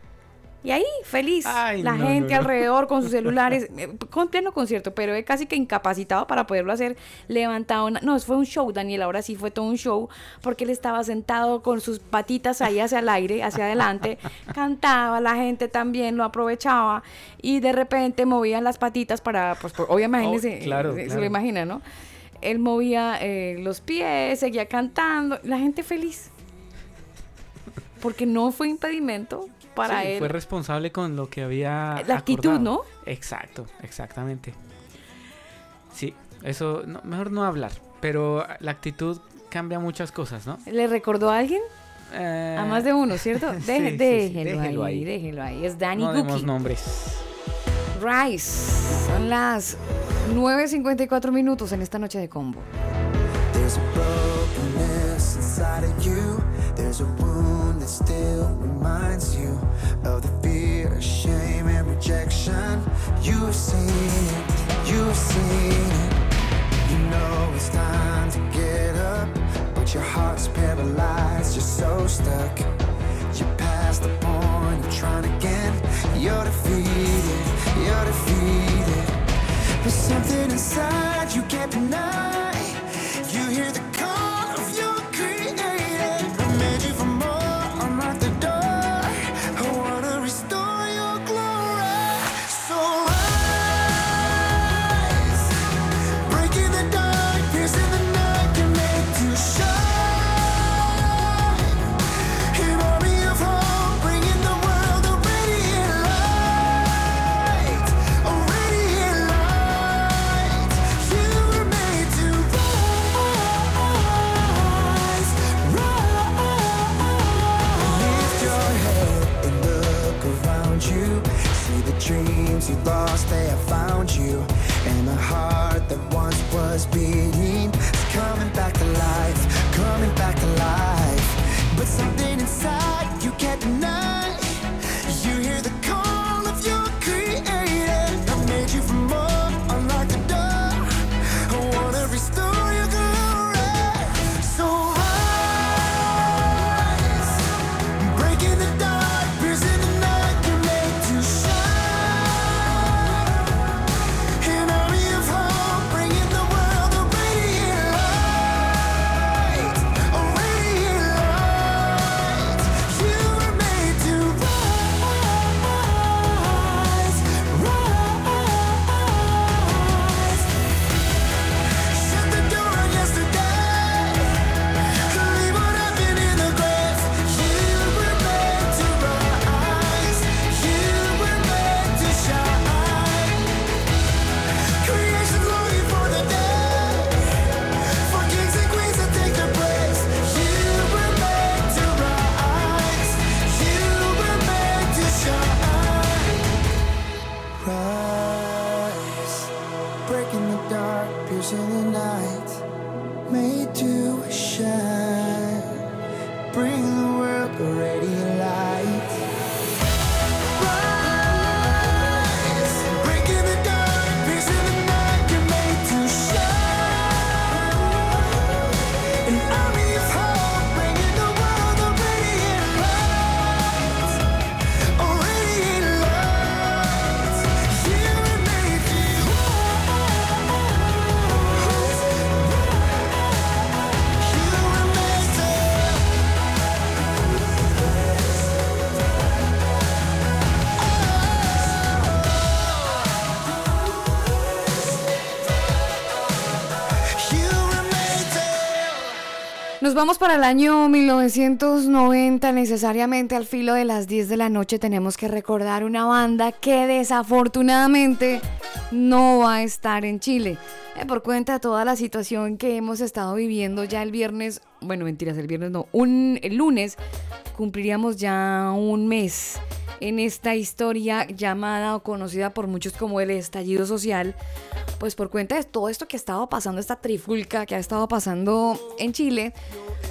Y ahí, feliz, Ay, la no, gente no, no. alrededor con sus [laughs] celulares, eh, con pleno concierto, pero casi que incapacitado para poderlo hacer levantado. na- No, fue un show, Daniel, ahora sí fue todo un show, porque él estaba sentado con sus patitas ahí hacia el aire, hacia adelante, [laughs] cantaba, la gente también lo aprovechaba, y de repente movían las patitas para, pues, por- obviamente, Oh, claro, eh, se claro. lo imagina, ¿no? Él movía eh, los pies, seguía cantando, la gente feliz. Porque no fue impedimento para Sí, él. Fue responsable con lo que había. La actitud, acordado. ¿no? Exacto, exactamente. Sí, eso, no- mejor no hablar. Pero la actitud cambia muchas cosas, ¿no? ¿Le recordó a alguien? Eh, A más de uno, ¿cierto? [laughs] Deje- sí, sí, déjelo, ahí, ahí. déjelo ahí. Es Danny no demos nombres. Rice. Son las 9.54 minutos en esta noche de combo. There's a wound that still reminds you of the fear, shame, and rejection. You've seen it, you've seen it. You know it's time to get up, but your heart's paralyzed. You're so stuck. You're past the point of trying again. You're defeated, you're defeated. There's something inside you can't deny. Vamos para el año 1990, necesariamente al filo de las 10 de la noche tenemos que recordar una banda que desafortunadamente no va a estar en Chile. Eh, por cuenta de toda la situación que hemos estado viviendo ya el viernes, bueno, mentiras, el viernes no, un, el lunes cumpliríamos ya un mes en esta historia llamada o conocida por muchos como el estallido social, pues por cuenta de todo esto que ha estado pasando, esta trifulca que ha estado pasando en Chile,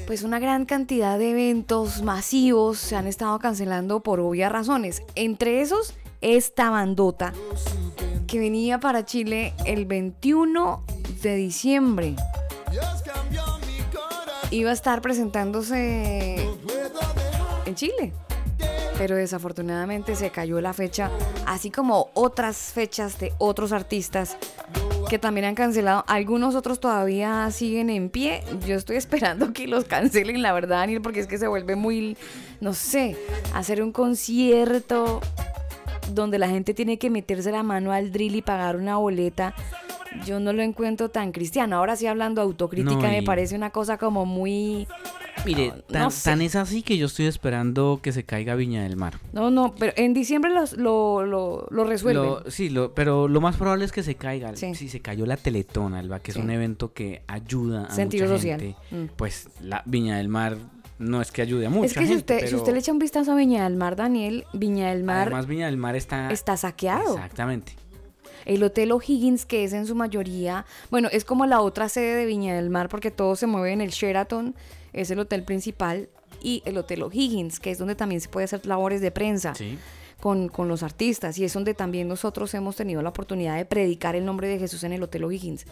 pues una gran cantidad de eventos masivos se han estado cancelando por obvias razones. Entre esos, esta bandota que venía para Chile el 21 de diciembre. Iba a estar presentándose en Chile. Pero desafortunadamente se cayó la fecha, así como otras fechas de otros artistas que también han cancelado. Algunos otros todavía siguen en pie. Yo estoy esperando que los cancelen, la verdad, Daniel, porque es que se vuelve muy, no sé, hacer un concierto donde la gente tiene que meterse la mano al drill y pagar una boleta. Yo no lo encuentro tan cristiano. Ahora sí hablando autocrítica, No, me parece una cosa como muy... Mire, no tan, sé. tan es así que yo estoy esperando que se caiga Viña del Mar. No, no, pero en diciembre los- lo, lo, lo resuelven. Lo- sí, lo, pero lo más probable es que se caiga. Sí. Si se cayó la Teletón, Alba, que Sí. es un evento que ayuda a Sentido mucha social. gente, Mm. pues la Viña del Mar no es que ayude a mucha es que si usted, si usted le echa un vistazo a Viña del Mar, Daniel, Viña del Mar además Viña del Mar está... está saqueado. Exactamente. El Hotel O'Higgins, que es en su mayoría, bueno, es como la otra sede de Viña del Mar porque todo se mueve en el Sheraton, es el hotel principal, y el Hotel O'Higgins, que es donde también se puede hacer labores de prensa Sí. con, con los artistas, y es donde también nosotros hemos tenido la oportunidad de predicar el nombre de Jesús en el Hotel O'Higgins.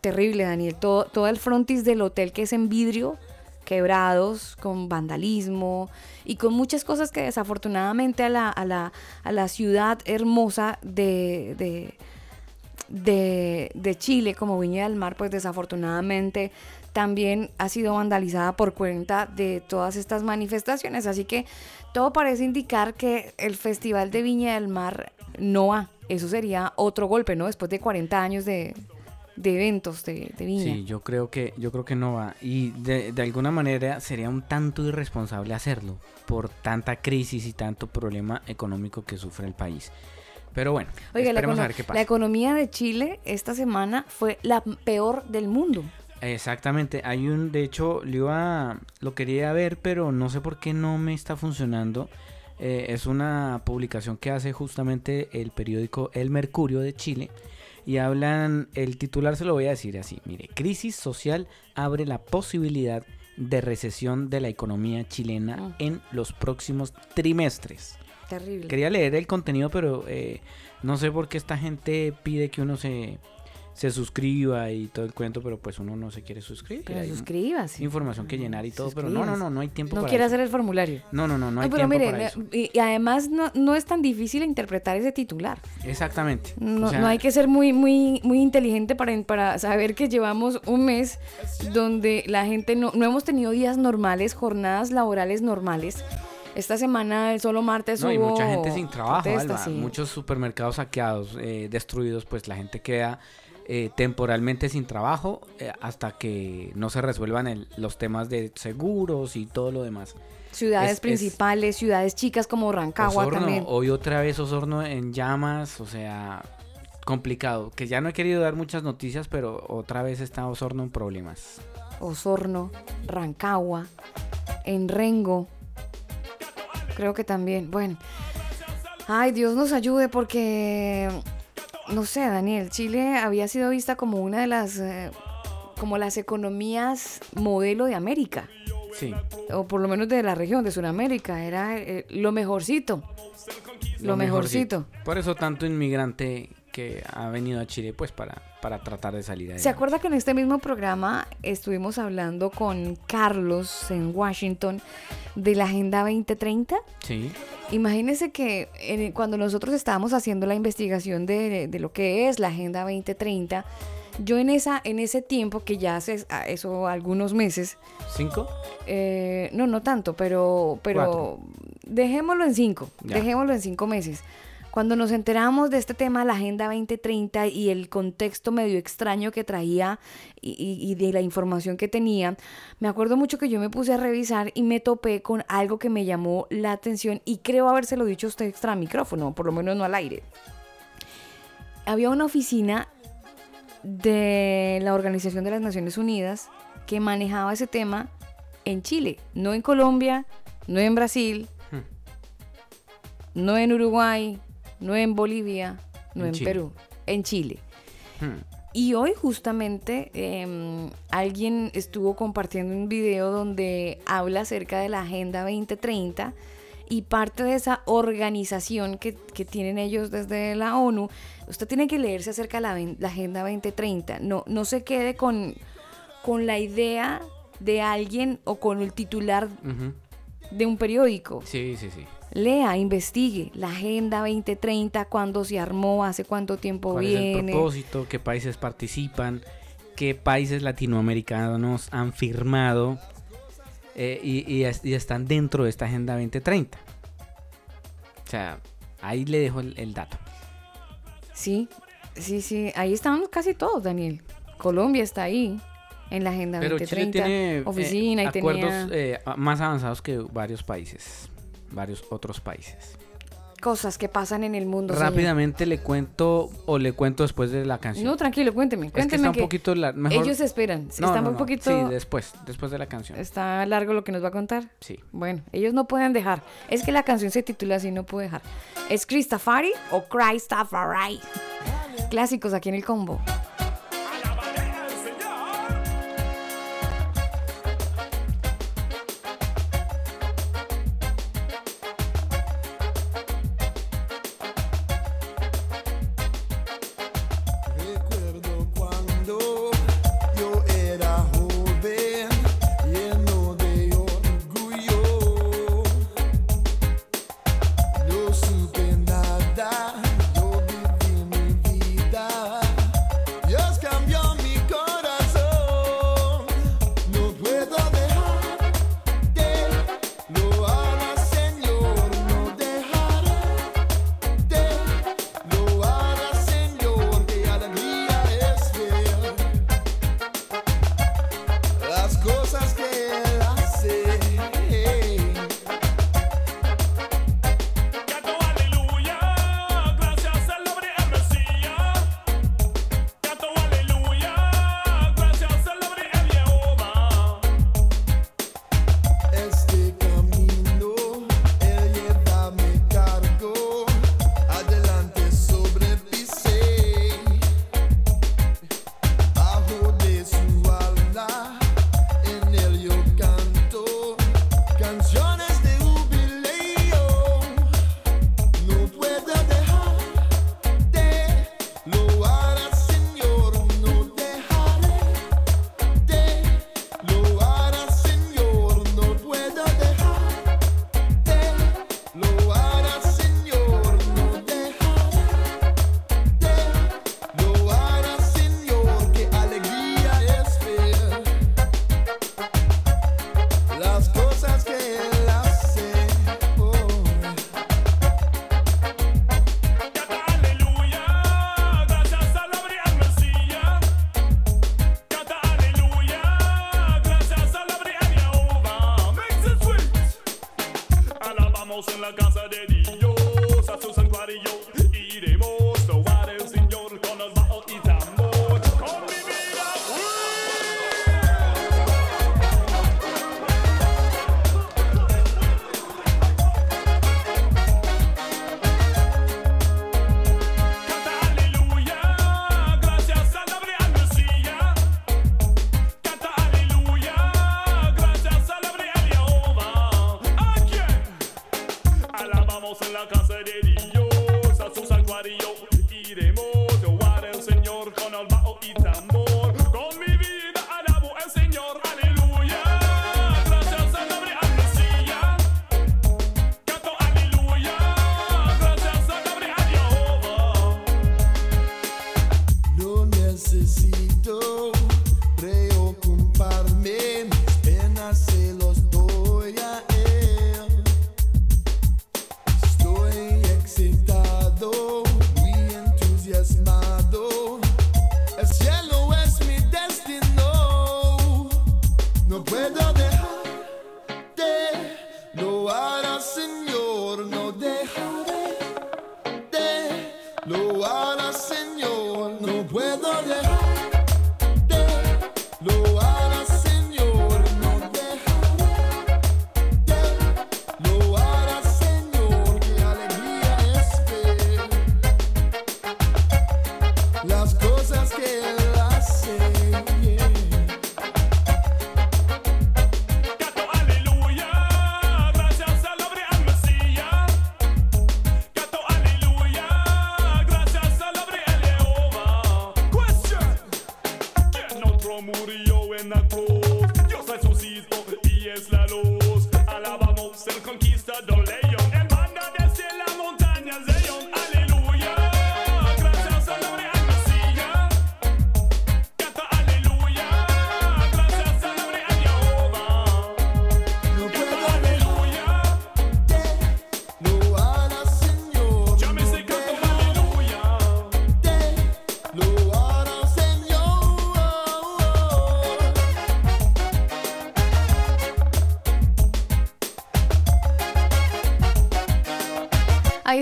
Terrible, Daniel, todo, todo el frontis del hotel que es en vidrio, quebrados, con vandalismo y con muchas cosas que desafortunadamente a la, a la, a la ciudad hermosa de, de, de, de Chile como Viña del Mar, pues desafortunadamente también ha sido vandalizada por cuenta de todas estas manifestaciones. Así que todo parece indicar que el Festival de Viña del Mar no va. Eso sería otro golpe, ¿no? Después de 40 años de, de eventos de, de Viña. Sí, yo creo que yo creo que no va y de, de alguna manera sería un tanto irresponsable hacerlo por tanta crisis y tanto problema económico que sufre el país. Pero bueno, Oiga, la, esperemos a ver qué la pasa. economía de Chile esta semana fue la peor del mundo. Exactamente, hay un, de hecho, lo iba, lo quería ver, pero no sé por qué no me está funcionando. Eh, es una publicación que hace justamente el periódico El Mercurio de Chile y hablan, el titular se lo voy a decir así, mire, crisis social abre la posibilidad de recesión de la economía chilena Mm. en los próximos trimestres. Terrible. Quería leer el contenido, pero eh, no sé por qué esta gente pide que uno se, se suscriba y todo el cuento, pero pues uno no se quiere suscribir. Pero suscríbase. información que llenar y todo, pero no, no, no, no hay tiempo No para quiere eso. hacer el formulario. No, no, no, no No, hay pero tiempo mire, para no- eso. y, y además no, no es tan difícil interpretar ese titular. Exactamente. No, O sea, no hay que ser muy, muy, muy inteligente para, para saber que llevamos un mes donde la gente no, no hemos tenido días normales, jornadas laborales normales. Esta semana, el solo martes, No, y hubo mucha gente sin trabajo, protestas, Alba. sí. Muchos supermercados saqueados, eh, destruidos, pues la gente queda eh, temporalmente sin trabajo eh, hasta que no se resuelvan el- los temas de seguros y todo lo demás. Ciudades es- es- principales, ciudades chicas como Rancagua Osorno, también. hoy otra vez Osorno en llamas, o sea, complicado. Que ya no he querido dar muchas noticias, pero otra vez está Osorno en problemas. Osorno, Rancagua, en Rengo. Creo que también. Bueno. Ay, Dios nos ayude porque, no sé, Daniel, Chile había sido vista como una de las, eh, como las economías modelo de América, Sí. o por lo menos de la región de Sudamérica. Era eh, lo mejorcito. Lo, mejorcito. Por eso tanto inmigrante que ha venido a Chile, pues para, para tratar de salir ¿Se adelante. acuerda que en este mismo programa estuvimos hablando con Carlos en Washington de la Agenda 2030? Sí. Imagínese que en- cuando nosotros estábamos haciendo la investigación de, de lo que es la Agenda 2030, yo en, esa, en ese tiempo, que ya hace eso algunos meses, ¿Cinco? eh, no, no tanto, pero, pero Cuatro. dejémoslo en cinco, Ya. dejémoslo en cinco meses. Cuando nos enteramos de este tema, la Agenda 2030 y el contexto medio extraño que traía y, y- y de la información que tenía, me acuerdo mucho que yo me puse a revisar y me topé con algo que me llamó la atención y creo habérselo dicho a usted extra micrófono, por lo menos no al aire. Había una oficina de la Organización de las Naciones Unidas que manejaba ese tema en Chile, no en Colombia, no en Brasil, no en Uruguay, no en Bolivia, no En. Perú, en Chile. Hmm. Y hoy justamente em, alguien estuvo compartiendo un video donde habla acerca de la Agenda 2030 y parte de esa organización que, que tienen ellos desde la ONU. Usted tiene que leerse acerca de la, Agenda 2030. No, no se quede con, con la idea de alguien o con el titular de un periódico. Sí, sí, sí. Lea, investigue la Agenda 2030, cuándo se armó, hace cuánto tiempo ¿Cuál es el viene. propósito? ¿Qué países participan? ¿Qué países latinoamericanos han firmado eh, y, y es- y están dentro de esta Agenda 2030? O sea, ahí le dejo el, el dato. Sí, sí, sí. Ahí están casi todos, Daniel. Colombia está ahí en la Agenda Pero Chile 2030. tiene eh, y acuerdos tenía eh, más avanzados que varios países, varios otros países. cosas que pasan en el mundo. señor. Rápidamente le cuento o le cuento después de la canción. No, tranquilo, cuénteme. es que está un poquito la- mejor. ellos esperan. No, está no, un poquito... Sí, después, después de la canción. Está largo lo que nos va a contar. Sí. Bueno, ellos no pueden dejar. Es que la canción se titula así, no puede dejar. ¿Es Christafari o Christafari? Clásicos aquí en el combo.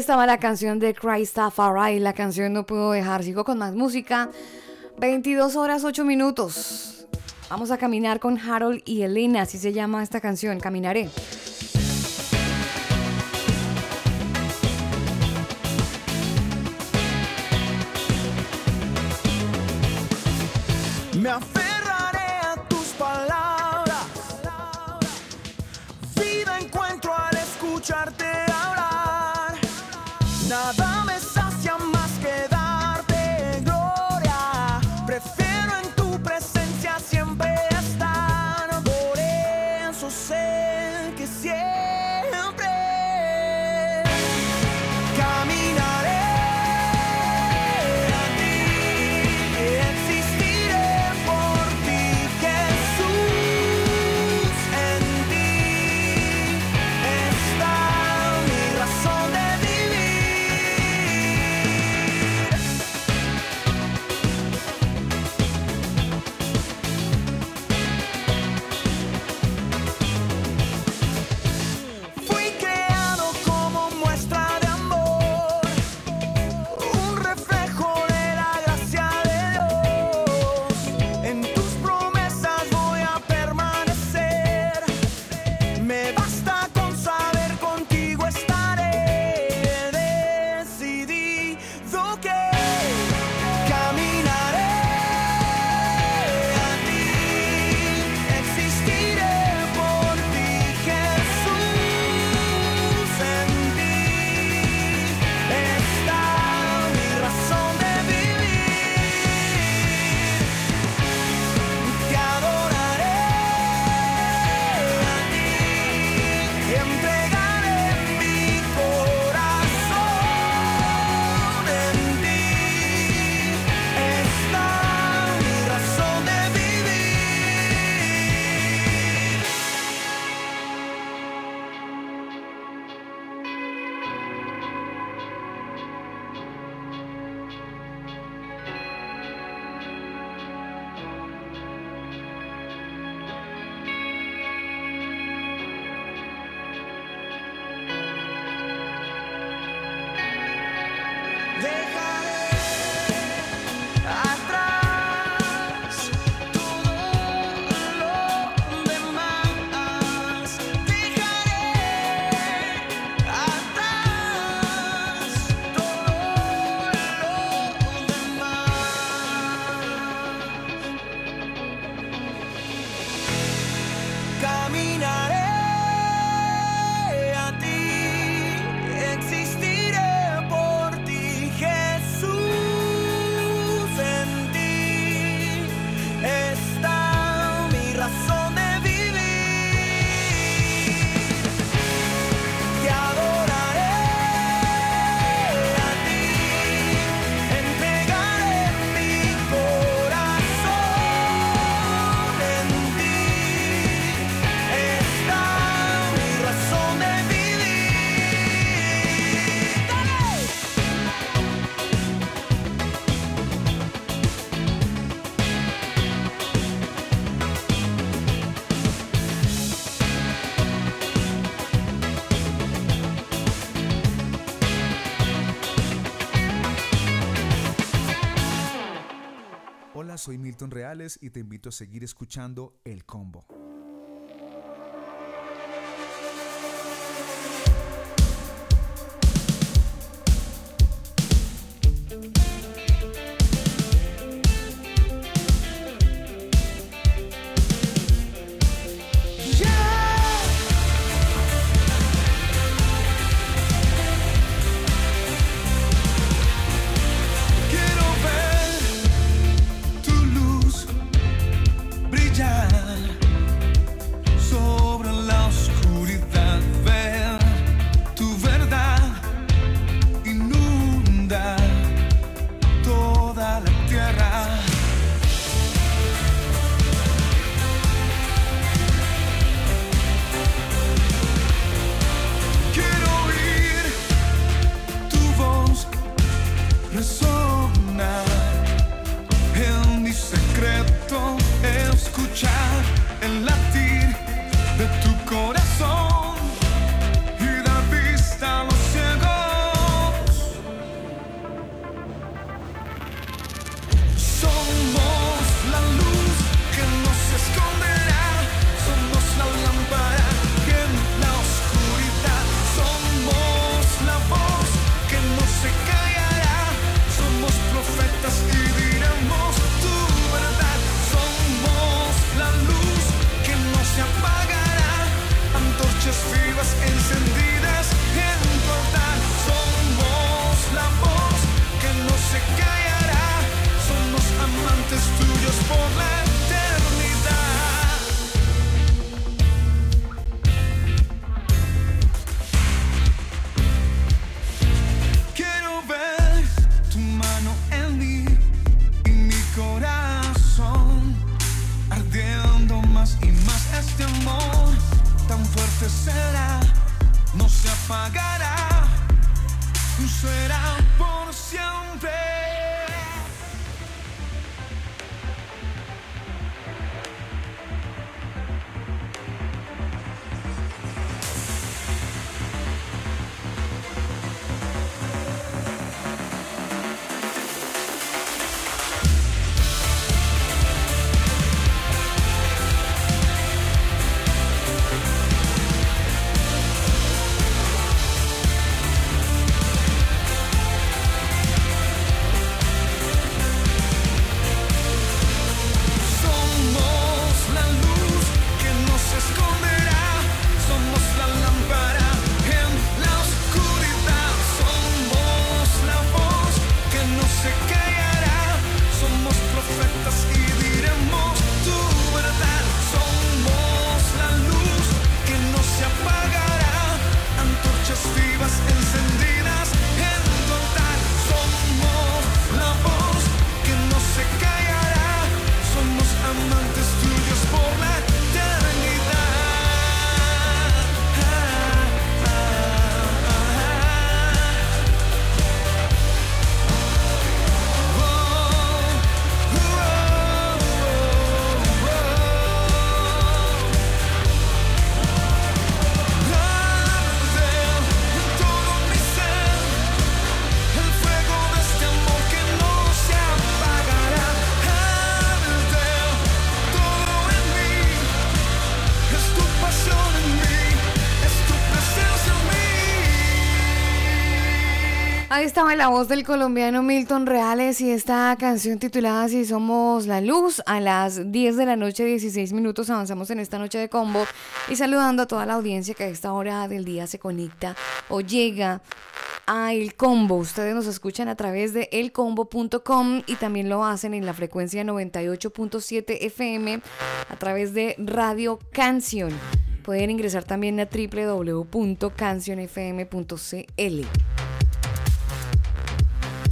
estaba la canción de Christopher la canción No Puedo Dejar. Sigo con más música. 22 horas 8 minutos. Vamos a caminar con Harold y Elena, así se llama esta canción, Caminaré. Soy Milton Reales y te invito a seguir escuchando El Combo. Ahí estaba la voz del colombiano Milton Reales y esta canción titulada Si somos la luz. A las 10 de la noche, 16 minutos, avanzamos en esta noche de combo y saludando a toda la audiencia que a esta hora del día se conecta o llega a El Combo. Ustedes nos escuchan a través de elcombo.com y también lo hacen en la frecuencia 98.7 FM a través de Radio Canción. Pueden ingresar también a www.cancionfm.cl.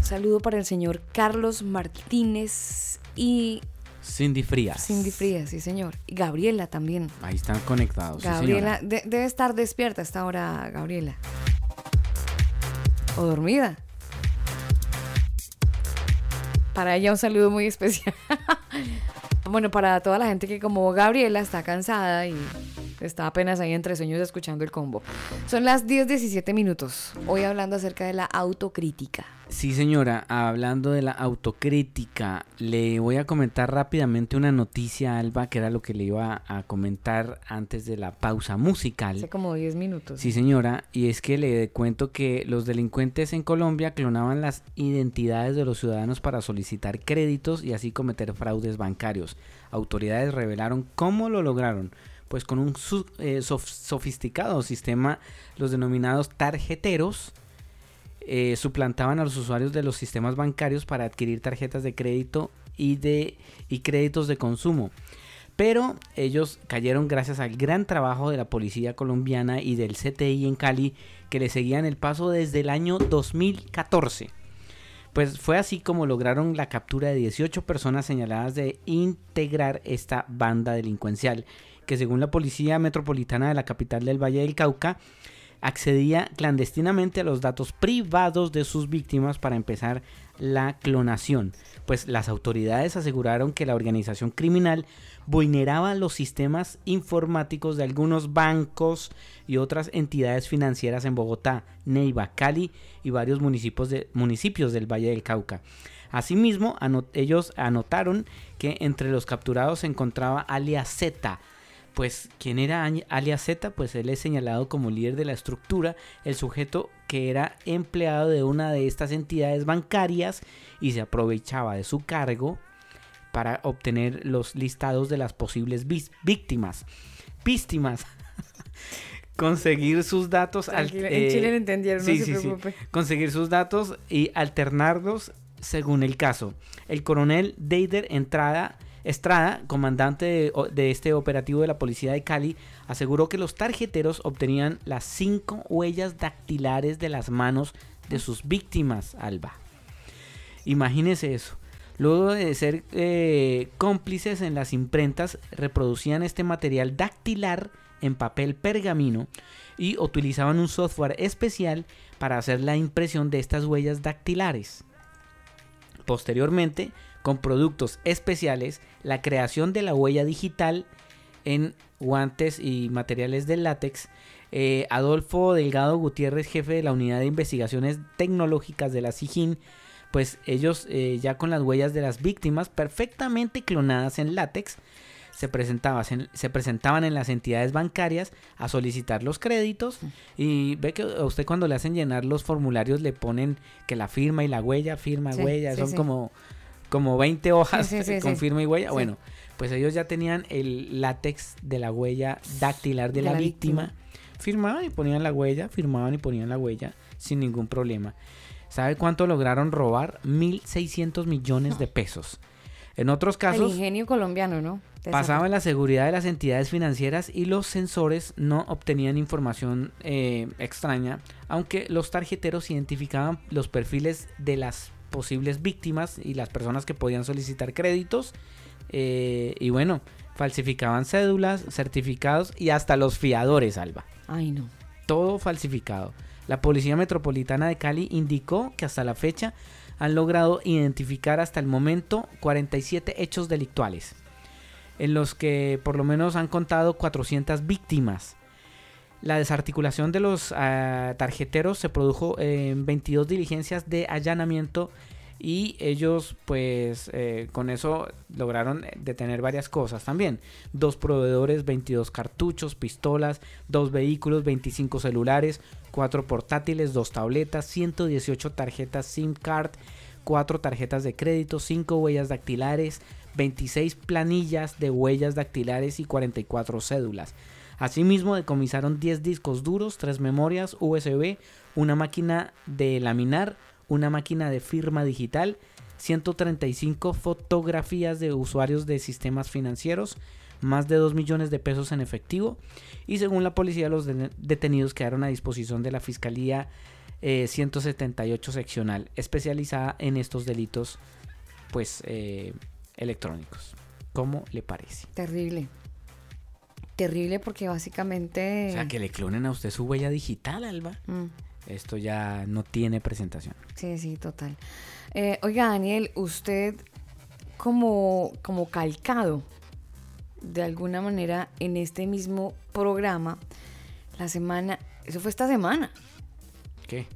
Saludo para el señor Carlos Martínez y Cindy Frías. Cindy Frías, sí señor. Y Gabriela también. Ahí están conectados. Gabriela, de- debe estar despierta a esta hora, Gabriela. O dormida. Para ella un saludo muy especial. [laughs] bueno, para toda la gente que como Gabriela está cansada y que está apenas ahí entre sueños escuchando el combo. Son las 10.17 minutos. Hoy hablando acerca de la autocrítica. Sí, señora, hablando de la autocrítica, le voy a comentar rápidamente una noticia, Alba, que era lo que le iba a comentar antes de la pausa musical. Hace como 10 minutos. Sí, señora, y es que le cuento que los delincuentes en Colombia clonaban las identidades de los ciudadanos para solicitar créditos y así cometer fraudes bancarios. Autoridades revelaron cómo lo lograron, pues con un eh, sof- sofisticado sistema, los denominados tarjeteros, eh, suplantaban a los usuarios de los sistemas bancarios para adquirir tarjetas de crédito y, de, y créditos de consumo. Pero ellos cayeron gracias al gran trabajo de la policía colombiana y del CTI en Cali que le seguían el paso desde el año 2014. Pues fue así como lograron la captura de 18 personas señaladas de integrar esta banda delincuencial, que según la Policía Metropolitana de la capital del Valle del Cauca, accedía clandestinamente a los datos privados de sus víctimas para empezar la clonación. Pues las autoridades aseguraron que la organización criminal vulneraba los sistemas informáticos de algunos bancos y otras entidades financieras en Bogotá, Neiva, Cali y varios municipios, municipios del Valle del Cauca. Asimismo, ellos anotaron que entre los capturados se encontraba alias Z, pues, ¿quién era alias Z? Pues él es señalado como líder de la estructura, el sujeto que era empleado de una de estas entidades bancarias y se aprovechaba de su cargo para obtener los listados de las posibles víctimas. Víctimas. [laughs] Conseguir sus datos. al- en Chile lo entendieron, no se preocupe. Conseguir sus datos y alternarlos según el caso. El coronel Deider Entrada, Estrada, comandante de, este operativo de la policía de Cali, aseguró que los tarjeteros obtenían las cinco huellas dactilares de las manos de sus víctimas, Alba. Imagínese eso. Luego de ser eh, cómplices en las imprentas, reproducían este material dactilar en papel pergamino y utilizaban un software especial para hacer la impresión de estas huellas dactilares. Posteriormente, con productos especiales, la creación de la huella digital en guantes y materiales de látex. eh, Adolfo Delgado Gutiérrez, jefe de la Unidad de Investigaciones Tecnológicas de la SIGIN, pues ellos eh, ya con las huellas de las víctimas perfectamente clonadas en látex, se, presentaba- se- se presentaban en las entidades bancarias a solicitar los créditos y ve que a usted cuando le hacen llenar los formularios le ponen que la firma y la huella, firma, Sí, huella, sí, son sí. como, como 20 hojas Sí, [laughs] con firma y huella. Bueno, pues ellos ya tenían el látex de la huella dactilar de, De la, la víctima. víctima. Firmaban y ponían la huella, firmaban y ponían la huella sin ningún problema. ¿Sabe cuánto lograron robar? 1.600 millones de pesos. En otros El casos, ingenio colombiano, ¿no? Pasaban la seguridad de las entidades financieras y los sensores no obtenían información eh, extraña, aunque los tarjeteros identificaban los perfiles de las posibles víctimas y las personas que podían solicitar créditos. eh, y bueno, falsificaban cédulas, certificados y hasta los fiadores, Alba. Ay, no. Todo falsificado. La Policía Metropolitana de Cali indicó que hasta la fecha han logrado identificar hasta el momento 47 hechos delictuales, en los que por lo menos han contado 400 víctimas. La desarticulación de los ah, tarjeteros se produjo en 22 diligencias de allanamiento y ellos pues eh, con eso lograron eh, detener varias cosas también. Dos proveedores, 22 cartuchos, pistolas, dos vehículos, 25 celulares, cuatro portátiles, dos tabletas, 118 tarjetas SIM card, cuatro tarjetas de crédito, cinco huellas dactilares, 26 planillas de huellas dactilares y 44 cédulas. Asimismo, decomisaron 10 discos duros, 3 memorias USB, una máquina de laminar, una máquina de firma digital, 135 fotografías de usuarios de sistemas financieros, más de 2 millones de pesos en efectivo y según la policía los de- detenidos quedaron a disposición de la Fiscalía eh, 178 seccional especializada en estos delitos pues eh, electrónicos. ¿Cómo le parece? Terrible. Terrible porque básicamente... O sea, que le clonen a usted su huella digital, Alba. Mm, Esto ya no tiene presentación. sí, sí, total. Eh, oiga, Daniel, usted como, como calcado de alguna manera en este mismo programa la semana, eso fue esta semana. ¿Qué?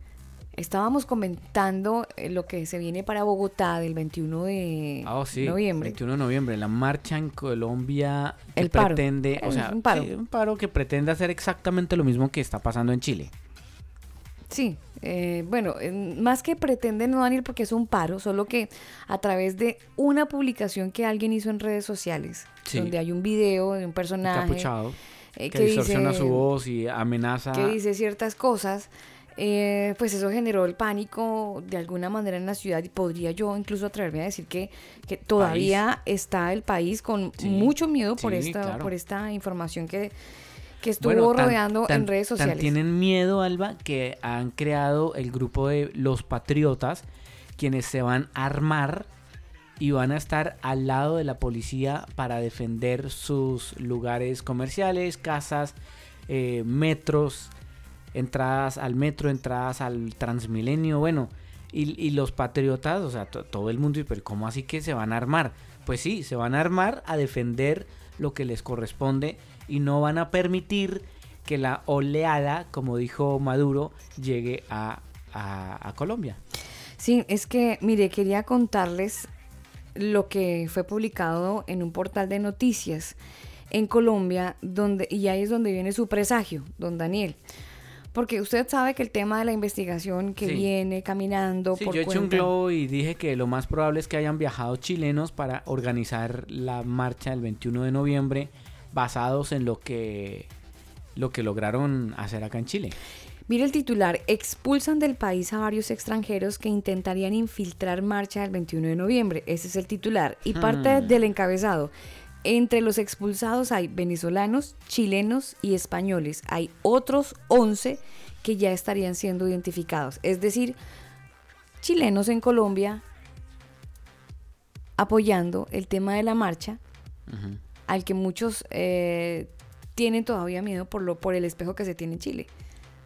Estábamos comentando eh, lo que se viene para Bogotá del 21 de Ah, oh, sí. noviembre. 21 de noviembre. La marcha en Colombia que El paro. pretende, o Es sea, un paro. sí, un paro que pretende hacer exactamente lo mismo que está pasando en Chile. Sí, eh, bueno, más que pretende no Daniel porque es un paro, solo que a través de una publicación que alguien hizo en redes sociales, Sí. donde hay un video de un personaje eh, que distorsiona su voz y amenaza. que dice ciertas cosas, eh, pues eso generó el pánico de alguna manera en la ciudad y podría yo incluso atreverme a decir que, que todavía está el país con Sí, mucho miedo por sí, esta claro. por esta información que, que estuvo Bueno, tan- rodeando tan- en redes tan sociales. tienen miedo, Alba, que han creado el grupo de los patriotas, quienes se van a armar y van a estar al lado de la policía para defender sus lugares comerciales, casas, eh, metros, entradas al metro, entradas al Transmilenio, bueno, y, los patriotas, o sea, to- todo el mundo, pero ¿cómo así que se van a armar? Pues sí, se van a armar a defender lo que les corresponde y no van a permitir que la oleada, como dijo Maduro, llegue a, a- a Colombia. Sí, es que, mire, quería contarles lo que fue publicado en un portal de noticias en Colombia, donde, y ahí es donde viene su presagio, don Daniel. Porque usted sabe que el tema de la investigación que Sí. viene caminando Sí, por yo eché un cuenta- globo y dije que lo más probable es que hayan viajado chilenos para organizar la marcha del 21 de noviembre basados en lo que lo que lograron hacer acá en Chile. Mire el titular, expulsan del país a varios extranjeros que intentarían infiltrar marcha del 21 de noviembre. Ese es el titular. Y parte Hmm. del encabezado. Entre los expulsados hay venezolanos, chilenos y españoles. Hay otros 11 que ya estarían siendo identificados. Es decir, chilenos en Colombia apoyando el tema de la marcha, al que muchos eh, tienen todavía miedo por, lo, por el espejo que se tiene en Chile,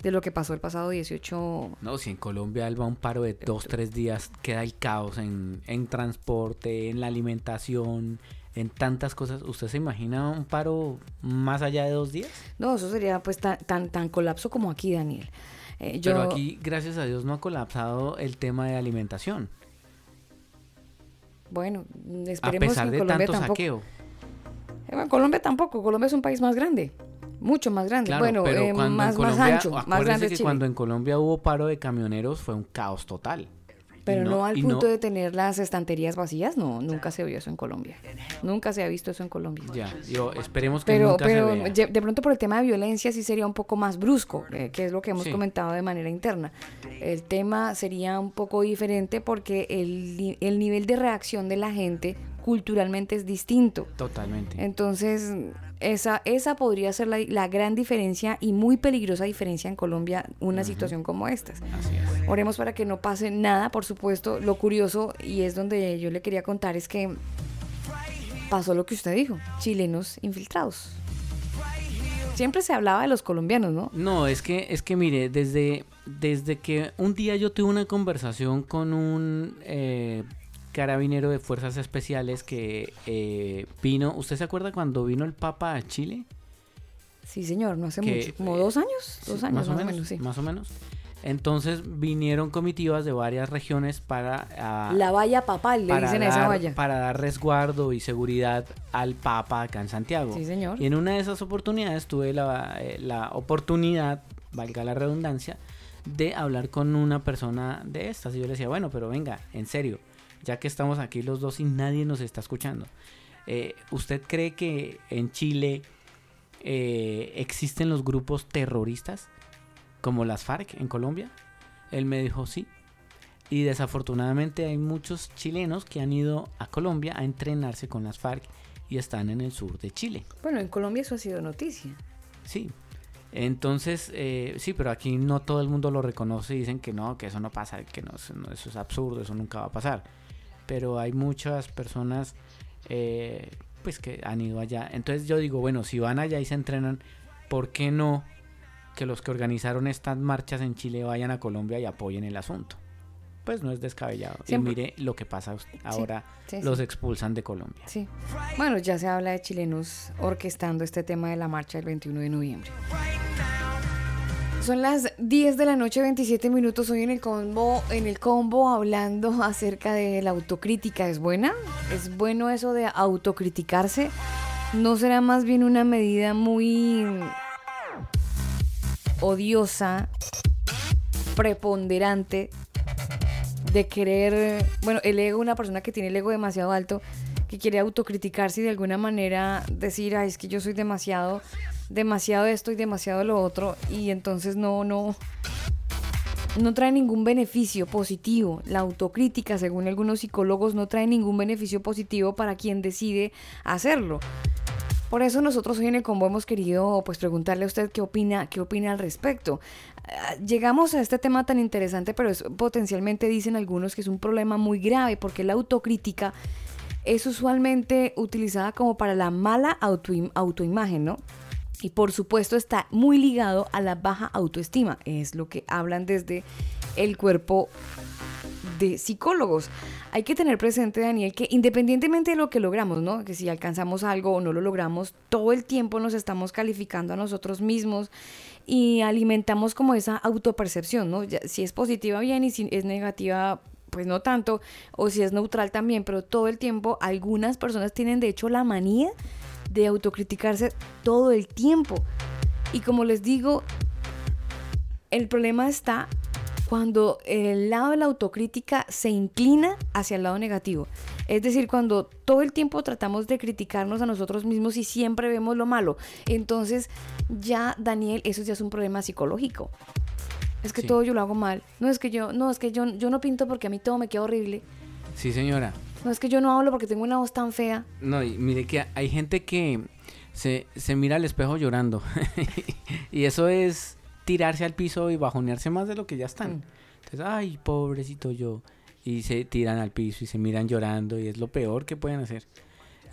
de lo que pasó el pasado 18 No, si en Colombia Alba un paro de dos, tres días queda el caos en, en transporte, en la alimentación, en tantas cosas. ¿Usted se imagina un paro más allá de dos días? No, eso sería pues tan, tan, tan colapso como aquí, Daniel. Eh, yo, Pero aquí, gracias a Dios, no ha colapsado el tema de alimentación. bueno, A esperemos pesar que de en Colombia tanto tampoco. saqueo. Eh, bueno, Colombia tampoco, Colombia es un país más grande, mucho más grande. Claro, bueno, pero eh, en más, ancho, más grande que Chile. cuando en Colombia hubo paro de camioneros fue un caos total. Pero no, al punto de tener las estanterías vacías, no, nunca se vio eso en Colombia. Nunca se ha visto eso en Colombia. Ya, yo esperemos que Pero, nunca pero se vea. de pronto por el tema de violencia sí sería un poco más brusco, eh, que es lo que hemos Sí. comentado de manera interna. El tema sería un poco diferente porque el, el nivel de reacción de la gente culturalmente es distinto. Totalmente. Entonces, esa, esa podría ser la, la gran diferencia y muy peligrosa diferencia en Colombia, una situación como esta. Así es. Oremos para que no pase nada, por supuesto. Lo curioso, y es donde yo le quería contar, es que pasó lo que usted dijo, chilenos infiltrados. Siempre se hablaba de los colombianos, ¿no? No, es que, es que mire, desde, desde que un día yo tuve una conversación con un eh, carabinero de fuerzas especiales que eh, vino, ¿usted se acuerda cuando vino el Papa a Chile? Sí, señor, no hace Que, mucho, como dos años, dos Sí, años más o menos, sí. más o menos. Entonces vinieron comitivas de varias regiones para La valla papal, le dicen a esa dar- valla. para dar resguardo y seguridad al Papa acá en Santiago. Sí, señor. Y en una de esas oportunidades tuve la, eh, la oportunidad, valga la redundancia, de hablar con una persona de estas. Y yo le decía, bueno, pero venga, en serio, ya que estamos aquí los dos y nadie nos está escuchando, eh, ¿usted cree que en Chile eh, existen los grupos terroristas como las FARC en Colombia? Él me dijo sí. Y desafortunadamente hay muchos chilenos que han ido a Colombia a entrenarse con las FARC y están en el sur de Chile. Bueno, en Colombia eso ha sido noticia. Sí. Entonces, eh, sí, pero aquí no todo el mundo lo reconoce y dicen que no, que eso no pasa, que no, eso es absurdo, eso nunca va a pasar. Pero hay muchas personas eh, pues que han ido allá. Entonces yo digo, bueno, si van allá y se entrenan, ¿por qué no que los que organizaron estas marchas en Chile vayan a Colombia y apoyen el asunto? pues no es descabellado. Siempre- Y mire lo que pasa ahora, sí, los sí. expulsan de Colombia. Sí. Bueno, ya se habla de chilenos orquestando este tema de la marcha del 21 de noviembre. Son las 10 de la noche, 27 minutos. Hoy en el combo, en el combo hablando [laughs] acerca de la autocrítica. ¿Es buena? ¿Es bueno eso de autocriticarse? ¿No será más bien una medida muy odiosa, preponderante de querer, bueno, el ego, una persona que tiene el ego demasiado alto, que quiere autocriticarse y de alguna manera decir, ay, es que yo soy demasiado, demasiado esto y demasiado lo otro, y entonces no, no, no trae ningún beneficio positivo. La autocrítica, según algunos psicólogos, no trae ningún beneficio positivo para quien decide hacerlo. Por eso nosotros hoy en el combo hemos querido pues preguntarle a usted qué opina, qué opina al respecto. Ah, Llegamos a este tema tan interesante, pero potencialmente dicen algunos que es un problema muy grave porque la autocrítica es usualmente utilizada como para la mala autoim- autoimagen, ¿no? Y por supuesto está muy ligado a la baja autoestima, es lo que hablan desde el cuerpo de psicólogos. Hay que tener presente, Daniel, que independientemente de lo que logramos, ¿no? Que si alcanzamos algo o no lo logramos, todo el tiempo nos estamos calificando a nosotros mismos y alimentamos como esa autopercepción, ¿no? Si es positiva, bien, y si es negativa, pues no tanto, o si es neutral también, pero todo el tiempo algunas personas tienen de hecho la manía de autocriticarse todo el tiempo. Y como les digo, el problema está cuando el lado de la autocrítica se inclina hacia el lado negativo. Es decir, cuando todo el tiempo tratamos de criticarnos a nosotros mismos y siempre vemos lo malo. Entonces, ya, Daniel, eso ya es un problema psicológico. Es que Sí. todo yo lo hago mal. No es que yo, no, es que yo, yo no pinto porque a mí todo me queda horrible. Sí, señora. No es que yo no hablo porque tengo una voz tan fea. No, y mire que hay gente que se, se mira al espejo llorando. [laughs] y eso es tirarse al piso y bajonearse más de lo que ya están. Entonces, ay, pobrecito yo. Y se tiran al piso y se miran llorando y es lo peor que pueden hacer.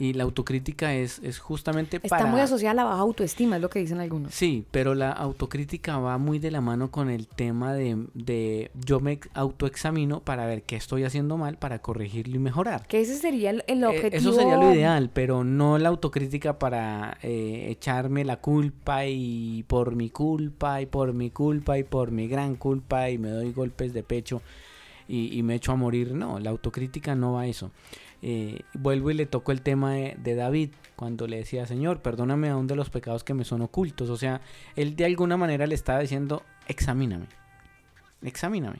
Y la autocrítica es, es justamente Está para... muy asociada a la baja autoestima, es lo que dicen algunos. Sí, pero la autocrítica va muy de la mano con el tema de, de yo me autoexamino para ver qué estoy haciendo mal para corregirlo y mejorar. Que ese sería el, el Eh, objetivo. Eso sería lo ideal, pero no la autocrítica para eh, echarme la culpa y por mi culpa y por mi culpa y por mi gran culpa y me doy golpes de pecho y, y me echo a morir. No, la autocrítica no va a eso. Eh, vuelvo y le toco el tema de, David cuando le decía, Señor, perdóname aún de los pecados que me son ocultos. O sea, él de alguna manera le estaba diciendo, examíname, examíname.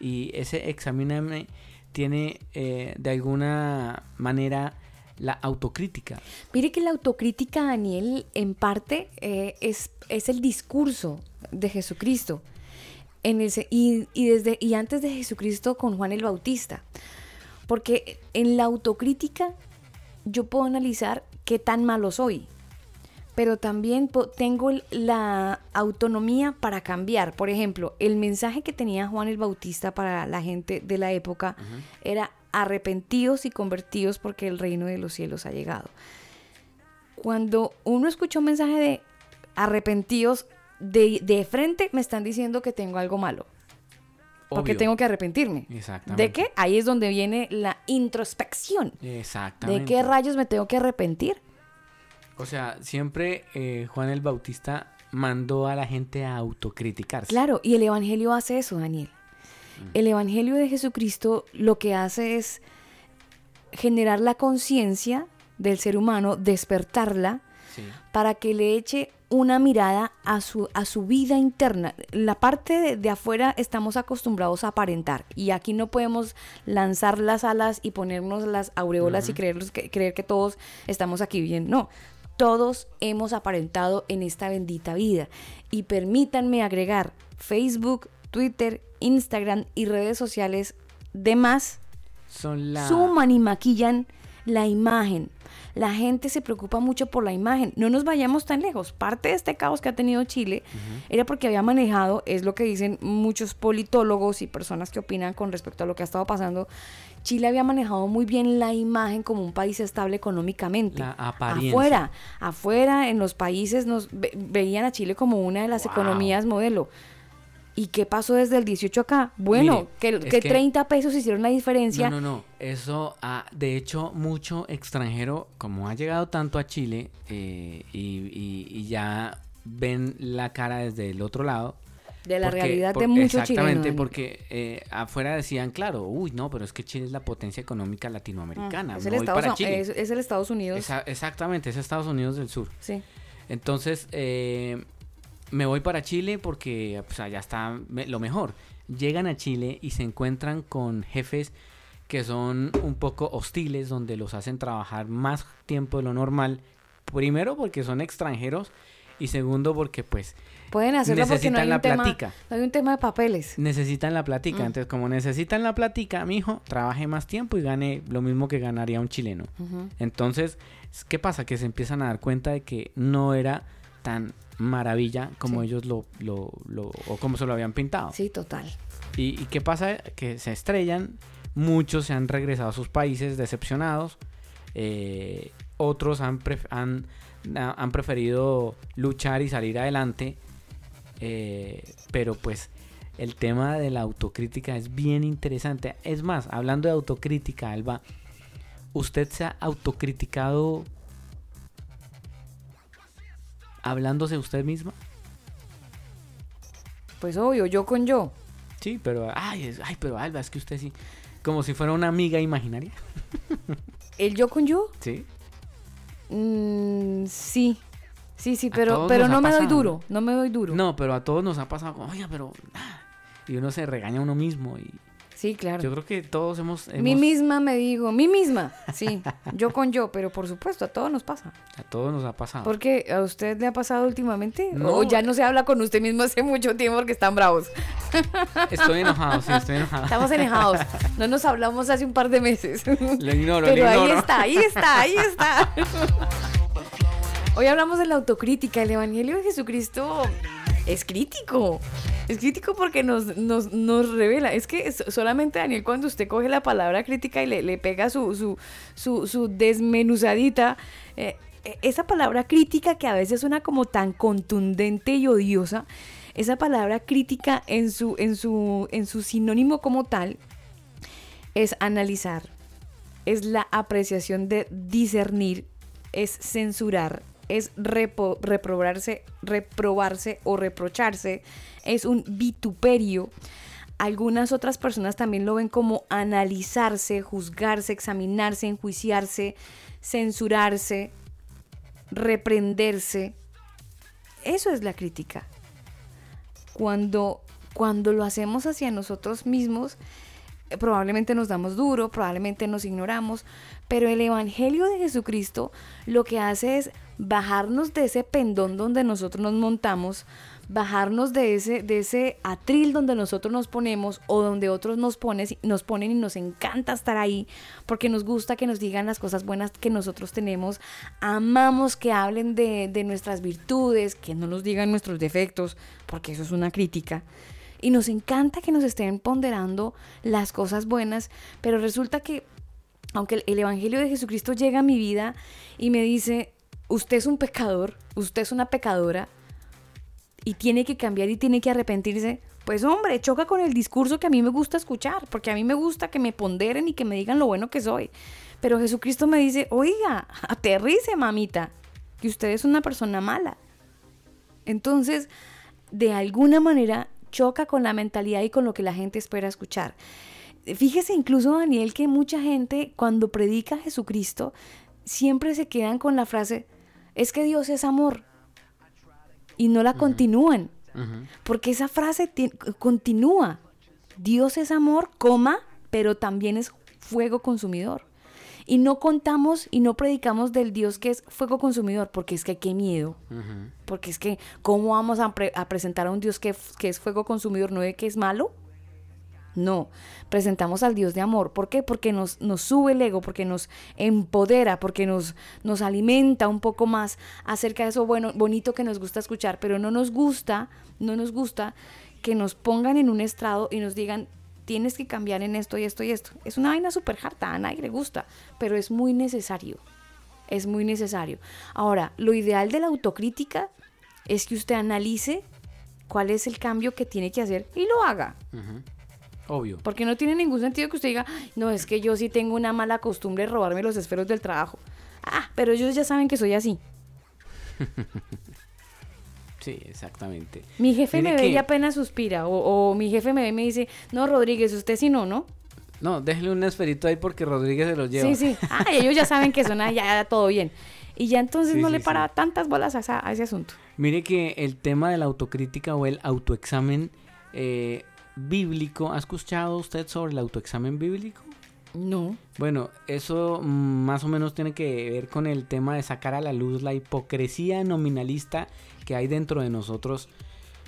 Y ese examíname tiene eh, de alguna manera la autocrítica. Mire que la autocrítica, Daniel, en parte eh, es, es el discurso de Jesucristo. En el, se- y, y desde, y antes de Jesucristo con Juan el Bautista. Porque en la autocrítica yo puedo analizar qué tan malo soy. Pero también tengo la autonomía para cambiar. Por ejemplo, el mensaje que tenía Juan el Bautista para la gente de la época era arrepentidos y convertidos porque el reino de los cielos ha llegado. Cuando uno escucha un mensaje de arrepentidos, de, de frente me están diciendo que tengo algo malo. Porque tengo que arrepentirme. Exactamente. ¿De qué? Ahí es donde viene la introspección. Exactamente. ¿De qué rayos me tengo que arrepentir? O sea, siempre eh, Juan el Bautista mandó a la gente a autocriticarse. Claro, y el Evangelio hace eso, Daniel. El Evangelio de Jesucristo lo que hace es generar la conciencia del ser humano, despertarla, Sí. para que le eche una mirada a su, a su vida interna. La parte de, de afuera estamos acostumbrados a aparentar y aquí no podemos lanzar las alas y ponernos las aureolas y creerlos que, creer que todos estamos aquí bien. No, todos hemos aparentado en esta bendita vida. Y permítanme agregar Facebook, Twitter, Instagram y redes sociales demás Son la... suman y maquillan la imagen. La gente se preocupa mucho por la imagen. No nos vayamos tan lejos. Parte de este caos que ha tenido Chile era porque había manejado, es lo que dicen muchos politólogos y personas que opinan con respecto a lo que ha estado pasando. Chile había manejado muy bien la imagen como un país estable económicamente. La apariencia. Afuera, afuera en los países nos ve- veían a Chile como una de las economías modelo. ¿Y qué pasó desde el 18 acá? Bueno, Mire, que, que que- 30 pesos hicieron la diferencia. No, no, no. Eso, ah, de hecho, mucho extranjero, como ha llegado tanto a Chile eh, y, y- y ya ven la cara desde el otro lado. De la realidad de por- mucho chileno, Exactamente, porque eh, afuera decían, claro, uy, no, pero es que Chile es la potencia económica latinoamericana. Ah, es, el Estados, para Chile. es, es el Estados Unidos. Esa- exactamente, es Estados Unidos del Sur. Sí. Entonces, eh, me voy para Chile porque pues, allá está me- lo mejor. Llegan a Chile y se encuentran con jefes que son un poco hostiles, donde los hacen trabajar más tiempo de lo normal. Primero porque son extranjeros y segundo porque pues Pueden hacerlo porque no necesitan hay, la un tema, no hay un tema de papeles. Necesitan la platica. Mm. Entonces, como necesitan la platica, mi hijo, trabaje más tiempo y gane lo mismo que ganaría un chileno. Entonces, ¿qué pasa? Que se empiezan a dar cuenta de que no era tan maravilla como Sí. ellos lo, lo, lo- o como se lo habían pintado. Sí, total. ¿Y, y qué pasa? Que se estrellan, muchos se han regresado a sus países decepcionados, eh, otros han, pref- han, han preferido luchar y salir adelante, eh, pero pues el tema de la autocrítica es bien interesante. Es más, hablando de autocrítica, Alba, ¿usted se ha autocriticado hablándose usted misma? Pues obvio, yo con yo. Sí, pero, ay, es- ay, pero Alba, es que usted sí, como si fuera una amiga imaginaria. ¿El yo con yo? Sí. Mm, sí. Sí, sí, pero, pero no me doy duro. No me doy duro. No, pero a todos nos ha pasado, como, oiga, pero, ah", y uno se regaña a uno mismo y Sí, claro. yo creo que todos hemos, Mí hemos- misma me digo, mí misma. Sí, yo con yo, pero por supuesto, a todos nos pasa. a todos nos ha pasado. ¿Por qué? ¿A usted le ha pasado últimamente? No. ¿O ya no se habla con usted mismo hace mucho tiempo porque están bravos? [laughs] Estoy enojado, sí, estoy enojado. Estamos enojados. No nos hablamos hace un par de meses. Lo ignoro, Pero lo ahí ignoro. está, ahí está, ahí está. [laughs] Hoy hablamos de la autocrítica. El Evangelio de Jesucristo es crítico. Es crítico porque nos, nos, nos revela. Es que so- solamente, Daniel, cuando usted coge la palabra crítica y le, le pega su, su, su, su desmenuzadita, eh, eh, esa palabra crítica que a veces suena como tan contundente y odiosa, esa palabra crítica en su, en su, en su sinónimo como tal, es analizar, es la apreciación de discernir, es censurar, es reprobarse, reprobarse o reprocharse, es un vituperio. Algunas otras personas también lo ven como analizarse, juzgarse, examinarse, enjuiciarse, censurarse, reprenderse. Eso es la crítica. Cuando, cuando lo hacemos hacia nosotros mismos, eh, probablemente nos damos duro, probablemente nos ignoramos, pero el Evangelio de Jesucristo lo que hace es bajarnos de ese pendón donde nosotros nos montamos, bajarnos de ese, de ese atril donde nosotros nos ponemos o donde otros nos, pones, nos ponen y nos encanta estar ahí porque nos gusta que nos digan las cosas buenas que nosotros tenemos, amamos que hablen de, de nuestras virtudes, que no nos digan nuestros defectos, porque eso es una crítica. Y nos encanta que nos estén ponderando las cosas buenas, pero resulta que aunque el, el Evangelio de Jesucristo llega a mi vida y me dice, usted es un pecador, usted es una pecadora y tiene que cambiar y tiene que arrepentirse, pues hombre, choca con el discurso que a mí me gusta escuchar, porque a mí me gusta que me ponderen y que me digan lo bueno que soy. Pero Jesucristo me dice, oiga, aterrice, mamita, que usted es una persona mala. Entonces, de alguna manera, choca con la mentalidad y con lo que la gente espera escuchar. Fíjese incluso, Daniel, que mucha gente cuando predica a Jesucristo siempre se quedan con la frase, es que Dios es amor. Y no la continúan. Porque esa frase ti- continúa. Dios es amor, coma, pero también es fuego consumidor. Y no contamos y no predicamos del Dios que es fuego consumidor, porque es que qué miedo. Porque es que, ¿cómo vamos a, pre- a presentar a un Dios que, que es fuego consumidor, no de que es malo? No, presentamos al Dios de amor. ¿Por qué? Porque nos, nos sube el ego, porque nos empodera, porque nos, nos alimenta un poco más acerca de eso bueno, bonito que nos gusta escuchar, pero no nos gusta, no nos gusta que nos pongan en un estrado y nos digan, tienes que cambiar en esto y esto y esto. Es una vaina súper harta, a nadie le gusta, pero es muy necesario. Es muy necesario. Ahora, lo ideal de la autocrítica es que usted analice cuál es el cambio que tiene que hacer y lo haga. Obvio. Porque no tiene ningún sentido que usted diga, "Ay, no, es que yo sí tengo una mala costumbre de robarme los esferos del trabajo. Ah, pero ellos ya saben que soy así. [laughs] Sí, exactamente. Mi jefe Mire me ve y apenas suspira. O, o mi jefe me ve y me dice, no, Rodríguez, usted sí no, ¿no? No, déjele un esferito ahí porque Rodríguez se los lleva. Sí, sí. Ah, ellos ya saben que son ya, ya todo bien. Y ya entonces Sí, no sí, le sí. para tantas bolas a, a ese asunto. Mire que el tema de la autocrítica o el autoexamen eh, bíblico, ¿ha escuchado usted sobre el autoexamen bíblico? No. Bueno, eso mm, más o menos tiene que ver con el tema de sacar a la luz la hipocresía nominalista que hay dentro de nosotros,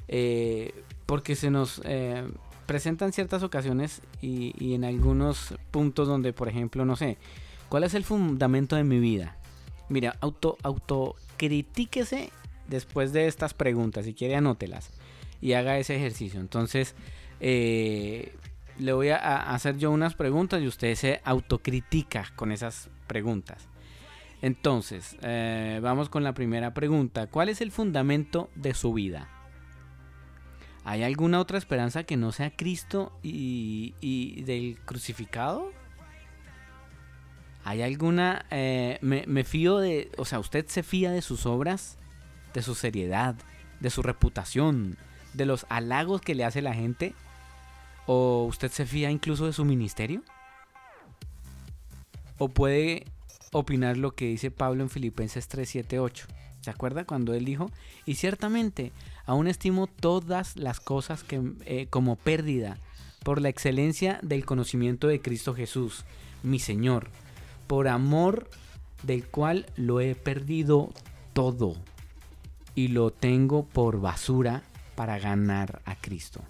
eh, porque se nos eh, presentan ciertas ocasiones y, y en algunos puntos donde, por ejemplo, no sé, ¿cuál es el fundamento de mi vida? Mira, auto, autocritíquese después de estas preguntas, si quiere anótelas y haga ese ejercicio. Entonces, eh, le voy a, hacer yo unas preguntas y usted se autocritica con esas preguntas. Entonces, eh, vamos con la primera pregunta. ¿Cuál es el fundamento de su vida? ¿Hay alguna otra esperanza que no sea Cristo y, del crucificado? ¿Hay alguna... eh, me fío de... O sea, ¿usted se fía de sus obras? ¿De su seriedad? ¿De su reputación? ¿De los halagos que le hace la gente? ¿O usted se fía incluso de su ministerio? ¿O puede opinar lo que dice Pablo en Filipenses 3, 7, 8? ¿Se acuerda cuando él dijo? Y ciertamente, aún estimo todas las cosas eh, como pérdida por la excelencia del conocimiento de Cristo Jesús, mi Señor, por amor del cual lo he perdido todo y lo tengo por basura para ganar a Cristo.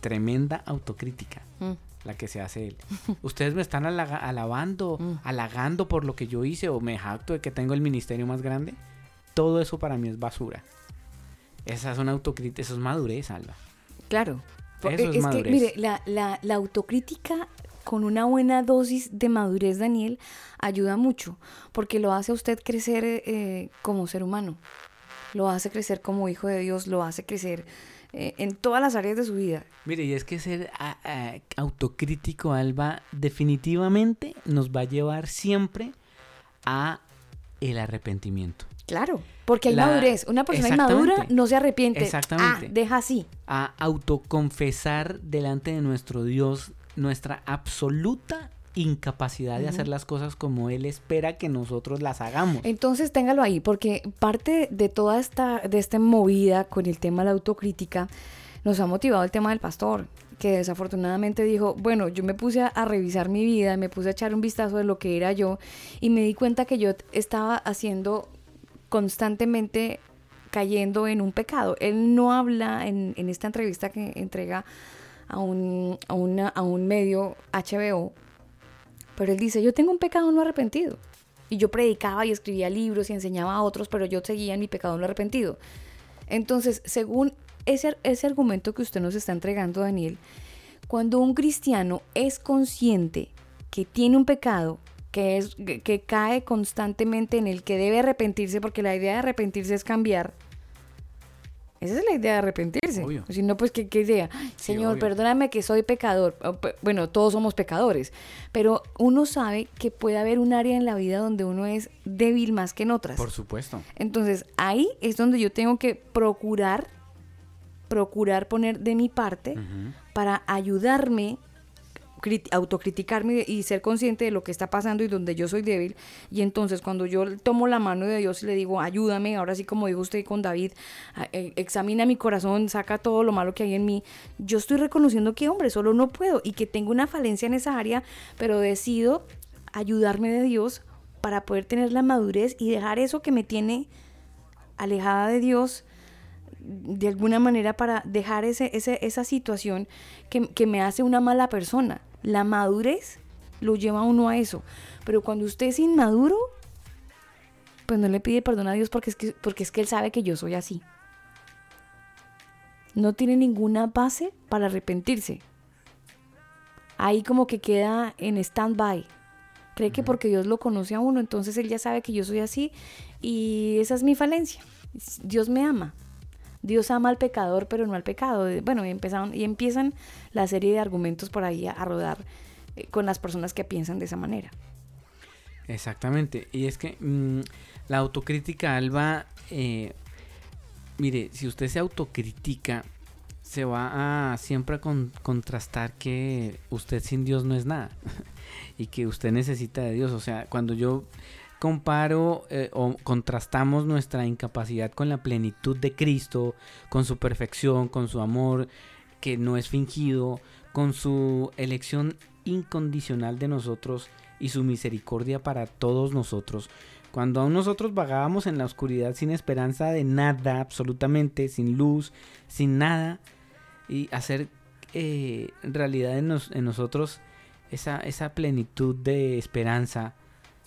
Tremenda autocrítica Mm. la que se hace él. [laughs] Ustedes me están alabando, halagando por lo que yo hice o me jacto de que tengo el ministerio más grande. Todo eso para mí es basura. Esa es una autocrítica, eso es madurez, Alba. Claro. Eso Eh, es que, madurez. mire, la, la- la autocrítica con una buena dosis de madurez, Daniel, ayuda mucho, porque lo hace a usted crecer eh, como ser humano, lo hace crecer como hijo de Dios, lo hace crecer eh, en todas las áreas de su vida. Mire, y es que ser a- a- autocrítico, Alba, definitivamente nos va a llevar siempre a el arrepentimiento. Claro, porque hay La- madurez. Una persona inmadura no se arrepiente. Exactamente. Ah, deja así. a autoconfesar delante de nuestro Dios nuestra absoluta incapacidad de hacer las cosas como Él espera que nosotros las hagamos. Entonces téngalo ahí, porque parte de toda esta, de esta movida con el tema de la autocrítica, nos ha motivado el tema del pastor, que desafortunadamente dijo, bueno, yo me puse a, a revisar mi vida, me puse a echar un vistazo de lo que era yo y me di cuenta que yo estaba haciendo constantemente cayendo en un pecado. Él no habla en, en esta entrevista que entrega a un, a, una- a un medio HBO, pero él dice, yo tengo un pecado no arrepentido. Y yo predicaba y escribía libros y enseñaba a otros, pero yo seguía en mi pecado no arrepentido. Entonces, según ese, ese argumento que usted nos está entregando, Daniel, cuando un cristiano es consciente que tiene un pecado, que, es, que, que cae constantemente en el que debe arrepentirse, porque la idea de arrepentirse es cambiar. Esa es la idea de arrepentirse. Obvio. Si no, pues, ¿qué, qué idea? Ay, Señor, perdóname que soy pecador. O, pe- Bueno, todos somos pecadores. Pero uno sabe que puede haber un área en la vida donde uno es débil más que en otras. Por supuesto. Entonces, ahí es donde yo tengo que procurar, procurar poner de mi parte para ayudarme, autocriticarme y ser consciente de lo que está pasando y donde yo soy débil. Y entonces, cuando yo tomo la mano de Dios y le digo, ayúdame, ahora sí como dijo usted con David, a- eh, examina mi corazón, saca todo lo malo que hay en mí, yo estoy reconociendo que, hombre, solo no puedo y que tengo una falencia en esa área, pero decido ayudarme de Dios para poder tener la madurez y dejar eso que me tiene alejada de Dios de alguna manera para dejar ese, ese- esa situación que, que me hace una mala persona. La madurez lo lleva a uno a eso. Pero cuando usted es inmaduro, pues no le pide perdón a Dios porque es que, porque es que Él sabe que yo soy así. No tiene ninguna base para arrepentirse. Ahí como que queda en stand-by. Cree que porque Dios lo conoce a uno, entonces Él ya sabe que yo soy así y esa es mi falencia. Dios me ama. Dios ama al pecador, pero no al pecado. De- Bueno, y empezaron, y empiezan la serie de argumentos por ahí a, rodar eh, con las personas que piensan de esa manera. Exactamente. Y es que mm, la autocrítica, Alba, eh, mire, si usted se autocritica, se va a siempre a con- contrastar que usted sin Dios no es nada [laughs] y que usted necesita de Dios. O sea, cuando yo comparo eh, o contrastamos nuestra incapacidad con la plenitud de Cristo, con su perfección, con su amor que no es fingido, con su elección incondicional de nosotros y su misericordia para todos nosotros. Cuando aún nosotros vagábamos en la oscuridad sin esperanza de nada, absolutamente, sin luz, sin nada, y hacer eh, realidad en, nos- en nosotros esa plenitud de esperanza,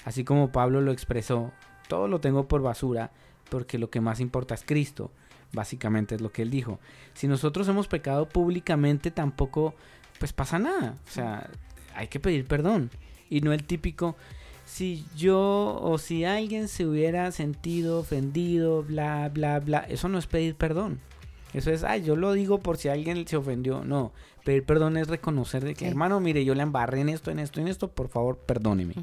así como Pablo lo expresó, todo lo tengo por basura, porque lo que más importa es Cristo, básicamente es lo que él dijo. Si nosotros hemos pecado públicamente, tampoco, pues pasa nada, o sea, hay que pedir perdón, y no el típico, si yo o si alguien se hubiera sentido ofendido, bla, bla, bla, eso no es pedir perdón. Eso es, ay, yo lo digo por si alguien se ofendió. No, pedir perdón es reconocer de que, Sí. hermano, mire, yo le embarré en esto, en esto, en esto, por favor, perdóneme.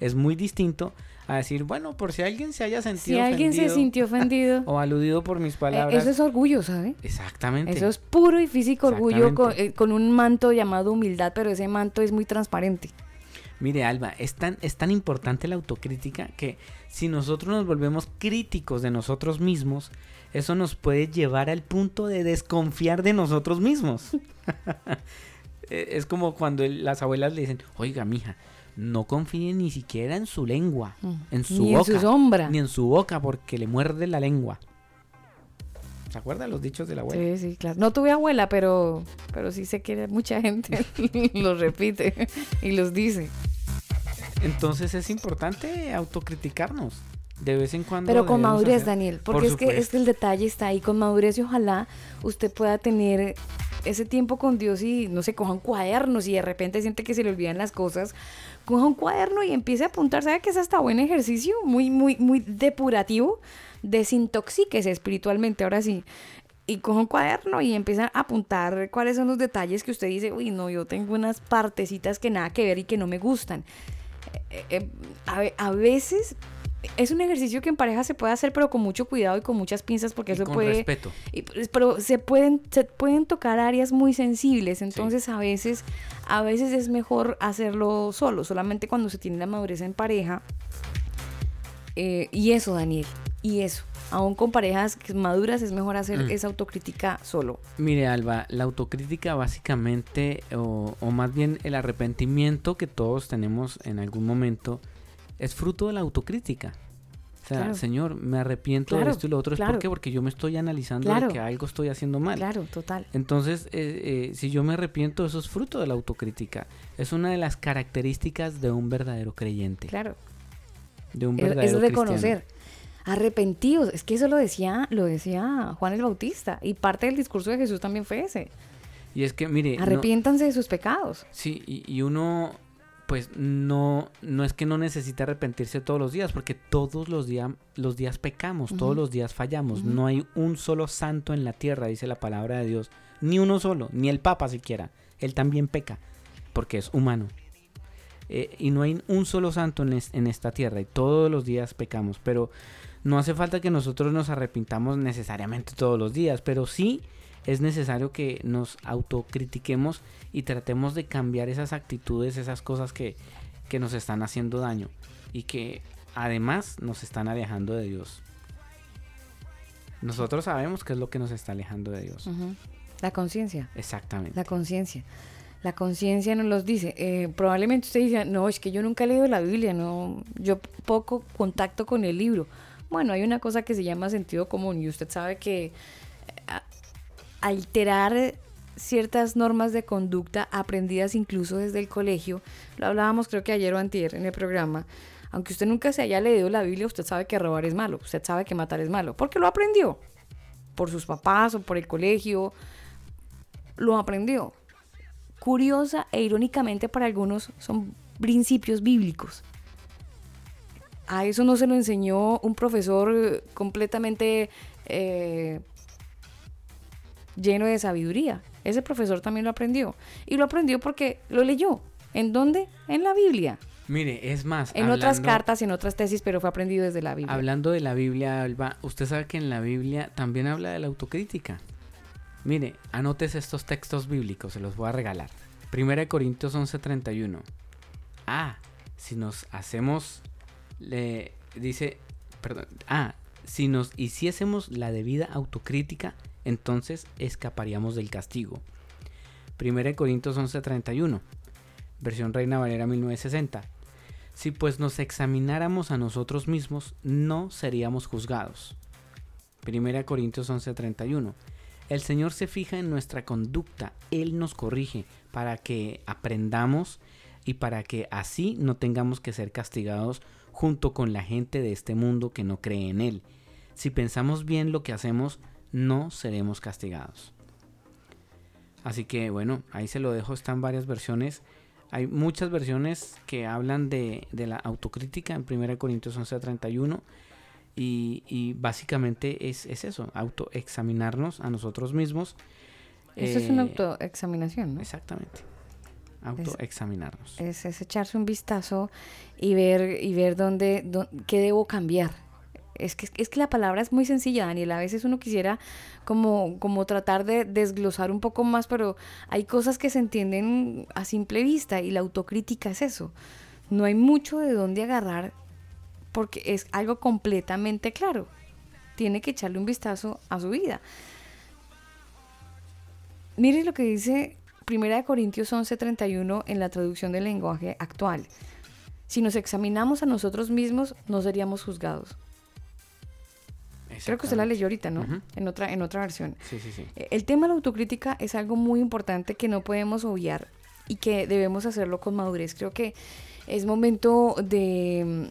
Es muy distinto a decir, bueno, por si alguien se haya sentido Si alguien se ofendido sintió ofendido, [laughs] o aludido por mis eh, palabras. eso es orgullo, ¿sabe? Exactamente. Eso es puro y físico orgullo con, eh, con un manto llamado humildad, pero ese manto es muy transparente. Mire, Alba, es tan, es tan importante la autocrítica que si nosotros nos volvemos críticos de nosotros mismos, eso nos puede llevar al punto de desconfiar de nosotros mismos. [laughs] Eh, es como cuando las abuelas le dicen, oiga, mija, no confíe ni siquiera en su lengua, Mm. en su Ni en boca, su sombra. ni en su boca, porque le muerde la lengua. ¿Se acuerdan los dichos de la abuela? Sí, sí, claro. No tuve abuela, pero, pero sí sé que mucha gente [laughs] los repite y los dice. Entonces es importante autocriticarnos de vez en cuando. Pero con madurez, hacer- Daniel, Por porque es que, es que el detalle está ahí con madurez y ojalá usted pueda tener ese tiempo con Dios y no sé, coja un cuaderno si de repente siente que se le olvidan las cosas, coja un cuaderno y empiece a apuntar, ¿sabe que es hasta buen ejercicio? Muy, muy, muy depurativo, desintoxíquese espiritualmente, ahora sí. Y coja un cuaderno y empieza a apuntar cuáles son los detalles que usted dice, uy, no, yo tengo unas partecitas que nada que ver y que no me gustan. Eh, eh, a, ve- a veces es un ejercicio que en pareja se puede hacer, pero con mucho cuidado y con muchas pinzas, porque Y eso con puede. respeto. y, pues, pero se pueden, se pueden tocar áreas muy sensibles, entonces a veces, a veces es mejor hacerlo solo, solamente cuando se tiene la madurez en pareja. Eh, y eso, Daniel, y eso. Aún con parejas maduras es mejor hacer Mm. esa autocrítica solo. Mire, Alba, la autocrítica básicamente, o, o más bien el arrepentimiento que todos tenemos en algún momento, es fruto de la autocrítica. O sea, Claro. Señor, me arrepiento Claro, de esto y lo otro. ¿Es por qué? Porque yo me estoy analizando de que algo estoy haciendo mal. Claro, total. Entonces, eh, eh, si yo me arrepiento, eso es fruto de la autocrítica. Es una de las características de un verdadero creyente. Claro. De un Es- verdadero es reconocer. cristiano. Arrepentidos. Es que eso lo decía, lo decía Juan el Bautista. Y parte del discurso de Jesús también fue ese. Y es que, mire, no- Arrepiéntanse de sus pecados. Sí, y, y uno, pues no, no es que no necesite arrepentirse todos los días, porque todos los días, los días pecamos, todos los días fallamos. No hay un solo santo en la tierra, dice la palabra de Dios. Ni uno solo, ni el Papa siquiera. Él también peca, porque es humano. Eh, y no hay un solo santo en, es- en esta tierra, y todos los días pecamos. Pero no hace falta que nosotros nos arrepintamos necesariamente todos los días, pero sí es necesario que nos autocritiquemos y tratemos de cambiar esas actitudes, esas cosas que, que nos están haciendo daño y que además nos están alejando de Dios. Nosotros sabemos qué es lo que nos está alejando de Dios. La conciencia. Exactamente. La conciencia. La conciencia nos los dice. Eh, probablemente usted dice, no, es que yo nunca he leído la Biblia, no, yo poco contacto con el libro. Bueno, hay una cosa que se llama sentido común y usted sabe que eh, alterar ciertas normas de conducta aprendidas incluso desde el colegio, lo hablábamos creo que ayer o antier en el programa, aunque usted nunca se haya leído la Biblia, usted sabe que robar es malo, usted sabe que matar es malo, porque lo aprendió, por sus papás o por el colegio, lo aprendió. Curiosa e irónicamente para algunos son principios bíblicos. A eso no se lo enseñó un profesor completamente eh, lleno de sabiduría. Ese profesor también lo aprendió. Y lo aprendió porque lo leyó. ¿En dónde? En la Biblia. Mire, es más. En otras cartas, en otras tesis, pero fue aprendido desde la Biblia. Hablando de la Biblia, Alba, usted sabe que en la Biblia también habla de la autocrítica. Mire, anotes estos textos bíblicos, se los voy a regalar. Primera de Corintios 11:31. Ah, si nos hacemos, le dice, perdón, ah, si nos hiciésemos la debida autocrítica, entonces escaparíamos del castigo. Primera de Corintios 11:31, versión Reina Valera 1960. Si pues nos examináramos a nosotros mismos, no seríamos juzgados. Primera Corintios 11:31. El Señor se fija en nuestra conducta, Él nos corrige para que aprendamos y para que así no tengamos que ser castigados junto con la gente de este mundo que no cree en Él. Si pensamos bien lo que hacemos, no seremos castigados. Así que bueno, ahí se lo dejo, están varias versiones. Hay muchas versiones que hablan de, de la autocrítica en 1 Corintios 11:31 y, y básicamente es, es eso, autoexaminarnos a nosotros mismos. Eso es Eh, una autoexaminación, ¿no? Exactamente. Autoexaminarnos. Es, es echarse un vistazo y ver, y ver dónde, dó- qué debo cambiar. Es que, es que la palabra es muy sencilla, Daniel. A veces uno quisiera como, como tratar de desglosar un poco más, pero hay cosas que se entienden a simple vista y la autocrítica es eso. No hay mucho de dónde agarrar porque es algo completamente claro. Tiene que echarle un vistazo a su vida. Mire lo que dice 1 Corintios 11:31 en la traducción del lenguaje actual. Si nos examinamos a nosotros mismos, no seríamos juzgados. Creo que usted la leyó ahorita, ¿no? Ujú. en, otra, en otra versión. Sí, sí, sí. Eh, El tema de la autocrítica es algo muy importante que no podemos obviar y que debemos hacerlo con madurez. Creo que es momento de,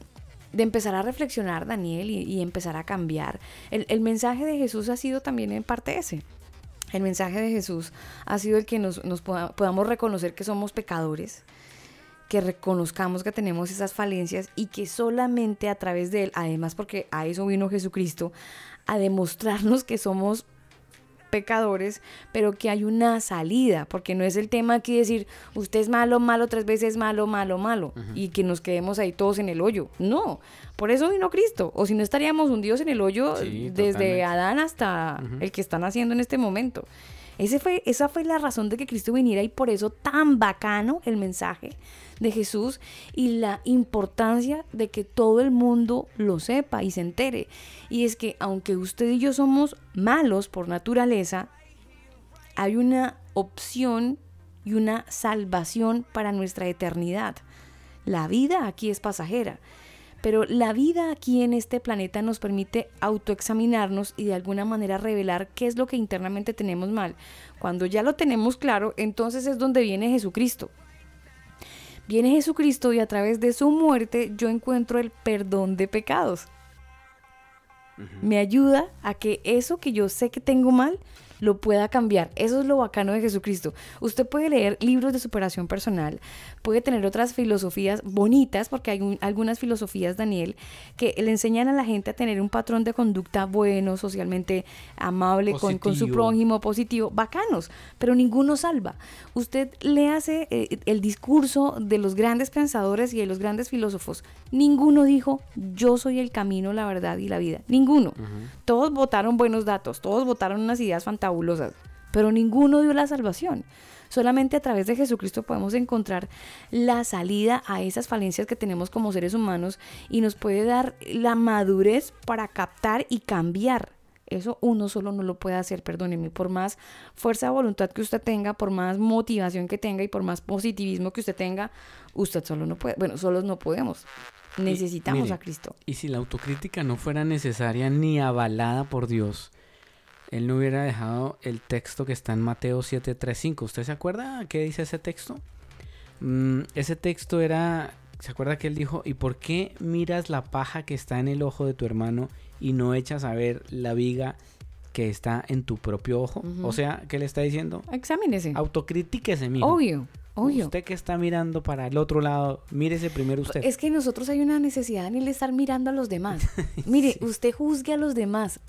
de empezar a reflexionar, Daniel, y, y empezar a cambiar. El, el mensaje de Jesús ha sido también en parte ese. El mensaje de Jesús ha sido el que nos, nos poda- podamos reconocer que somos pecadores, que reconozcamos que tenemos esas falencias y que solamente a través de Él, además porque a eso vino Jesucristo, a demostrarnos que somos pecadores, pero que hay una salida, porque no es el tema aquí decir, usted es malo, malo, tres veces malo, malo, malo, y que nos quedemos ahí todos en el hoyo. No, por eso vino Cristo, o si no estaríamos hundidos en el hoyo Sí, desde totalmente. Adán hasta el que están haciendo en este momento. Ese fue, esa fue la razón de que Cristo viniera y por eso tan bacano el mensaje de Jesús y la importancia de que todo el mundo lo sepa y se entere. Y es que aunque usted y yo somos malos por naturaleza, hay una opción y una salvación para nuestra eternidad. La vida aquí es pasajera, pero la vida aquí en este planeta nos permite autoexaminarnos y de alguna manera revelar qué es lo que internamente tenemos mal. Cuando ya lo tenemos claro, entonces es donde viene Jesucristo. Viene Jesucristo y a través de su muerte yo encuentro el perdón de pecados. Me ayuda a que eso que yo sé que tengo mal lo pueda cambiar. Eso es lo bacano de Jesucristo. Usted puede leer libros de superación personal, puede tener otras filosofías bonitas, porque hay un- algunas filosofías, Daniel, que le enseñan a la gente a tener un patrón de conducta bueno, socialmente amable, con, con su prójimo, positivo, bacanos, pero ninguno salva. Usted le hace eh, el discurso de los grandes pensadores y de los grandes filósofos. Ninguno dijo, yo soy el camino, la verdad y la vida. Ninguno. Todos votaron buenos datos, todos votaron unas ideas fantabulosas, pero ninguno dio la salvación. Solamente a través de Jesucristo podemos encontrar la salida a esas falencias que tenemos como seres humanos y nos puede dar la madurez para captar y cambiar. Eso uno solo no lo puede hacer, perdónenme, por más fuerza de voluntad que usted tenga, por más motivación que tenga y por más positivismo que usted tenga, usted solo no puede, bueno, solos no podemos. Y, Necesitamos mire, a Cristo. Y si la autocrítica no fuera necesaria ni avalada por Dios, Él no hubiera dejado el texto que está en Mateo 7:35. ¿Usted se acuerda qué dice ese texto? Mm, ese texto era, ¿se acuerda que Él dijo, ¿y por qué miras la paja que está en el ojo de tu hermano y no echas a ver la viga que está en tu propio ojo? O sea, ¿qué le está diciendo? Examínese. Autocrítiquese, mijo. Obvio, obvio. Usted que está mirando para el otro lado, mírese primero usted. Es que nosotros hay una necesidad en el de estar mirando a los demás. [laughs] Mire, usted juzgue a los demás.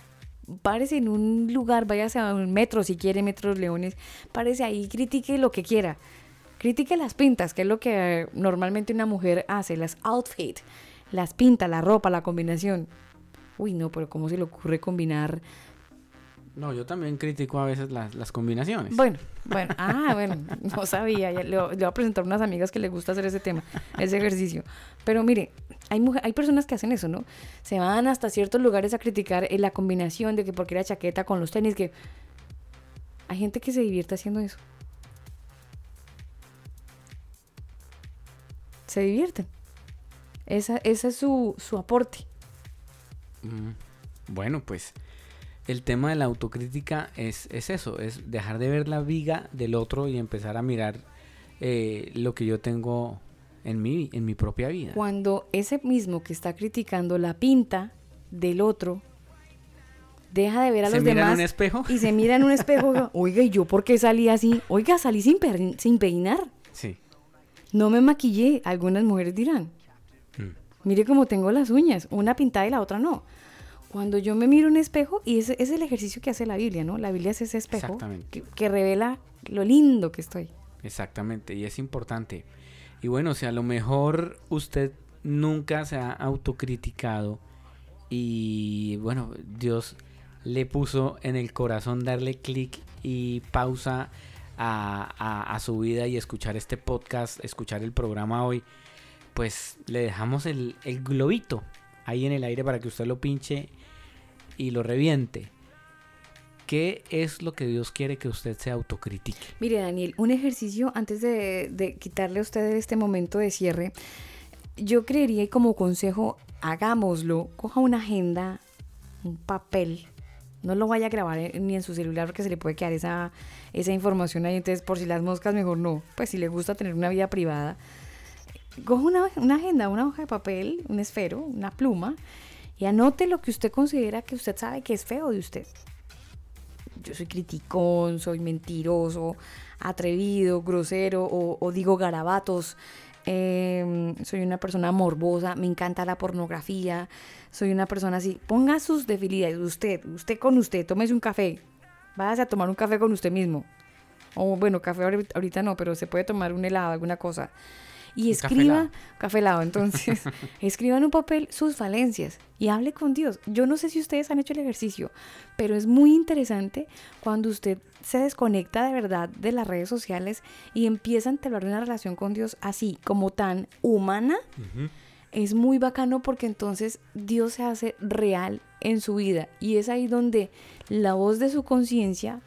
Párese en un lugar, váyase a un metro si quiere, Metros Leones, párese ahí, critique lo que quiera. Critique las pintas, que es lo que normalmente una mujer hace, las outfit, las pintas, la ropa, la combinación. Uy, no, pero ¿cómo se le ocurre combinar? No, yo también critico a veces las, las combinaciones. Bueno, bueno, ah, bueno, [laughs] no sabía, ya le, le voy a presentar unas amigas que les gusta hacer ese tema, ese ejercicio. Pero mire, hay, mujer- hay personas que hacen eso, ¿no? Se van hasta ciertos lugares a criticar eh, la combinación de que porque la chaqueta con los tenis, que hay gente que se divierte haciendo eso. Se divierten. Esa, ese es su, su aporte. Mm, Bueno, pues el tema de la autocrítica es, es eso, es dejar de ver la viga del otro y empezar a mirar eh, lo que yo tengo en mi, en mi propia vida. Cuando ese mismo que está criticando la pinta del otro deja de ver a ¿Se los mira en demás un espejo? y se mira en un espejo, [laughs] oiga, ¿y yo por qué salí así? Oiga, salí sin, per- sin peinar. Sí. No me maquillé, algunas mujeres dirán. Mm. Mire cómo tengo las uñas, una pintada y la otra no. Cuando yo me miro en un espejo, y ese ese es el ejercicio que hace la Biblia, ¿no? La Biblia es ese espejo que, que revela lo lindo que estoy. Exactamente, y es importante. Y bueno, si a lo mejor usted nunca se ha autocriticado y bueno, Dios le puso en el corazón darle clic y pausa a, a- a su vida y escuchar este podcast, escuchar el programa hoy, pues le dejamos el, el globito ahí en el aire para que usted lo pinche y lo reviente. ¿Qué es lo que Dios quiere que usted se autocritique? Mire, Daniel, un ejercicio antes de, de quitarle a usted este momento de cierre. Yo creería y como consejo, hagámoslo. Coja una agenda, un papel. No lo vaya a grabar en- ni en su celular porque se le puede quedar esa, esa información ahí. Entonces, por si las moscas, mejor no. Pues si le gusta tener una vida privada, coja una, una agenda, una hoja de papel, un esfero, una pluma y anote lo que usted considera que usted sabe que es feo de usted yo soy criticón, soy mentiroso, atrevido, grosero o, o digo garabatos. em, soy una persona morbosa, me encanta la pornografía, soy una persona así. Ponga sus debilidades, usted, usted con usted, tómese un café, váyase a tomar un café con usted mismo. O bueno, café ahori- ahorita no, pero se puede tomar un helado, alguna cosa. Y escriba, café helado, entonces, [laughs] escriba en un papel sus falencias y hable con Dios. Yo no sé si ustedes han hecho el ejercicio, pero es muy interesante cuando usted se desconecta de verdad de las redes sociales y empieza a entablar una relación con Dios así, como tan humana. Es muy bacano porque entonces Dios se hace real en su vida y es ahí donde la voz de su conciencia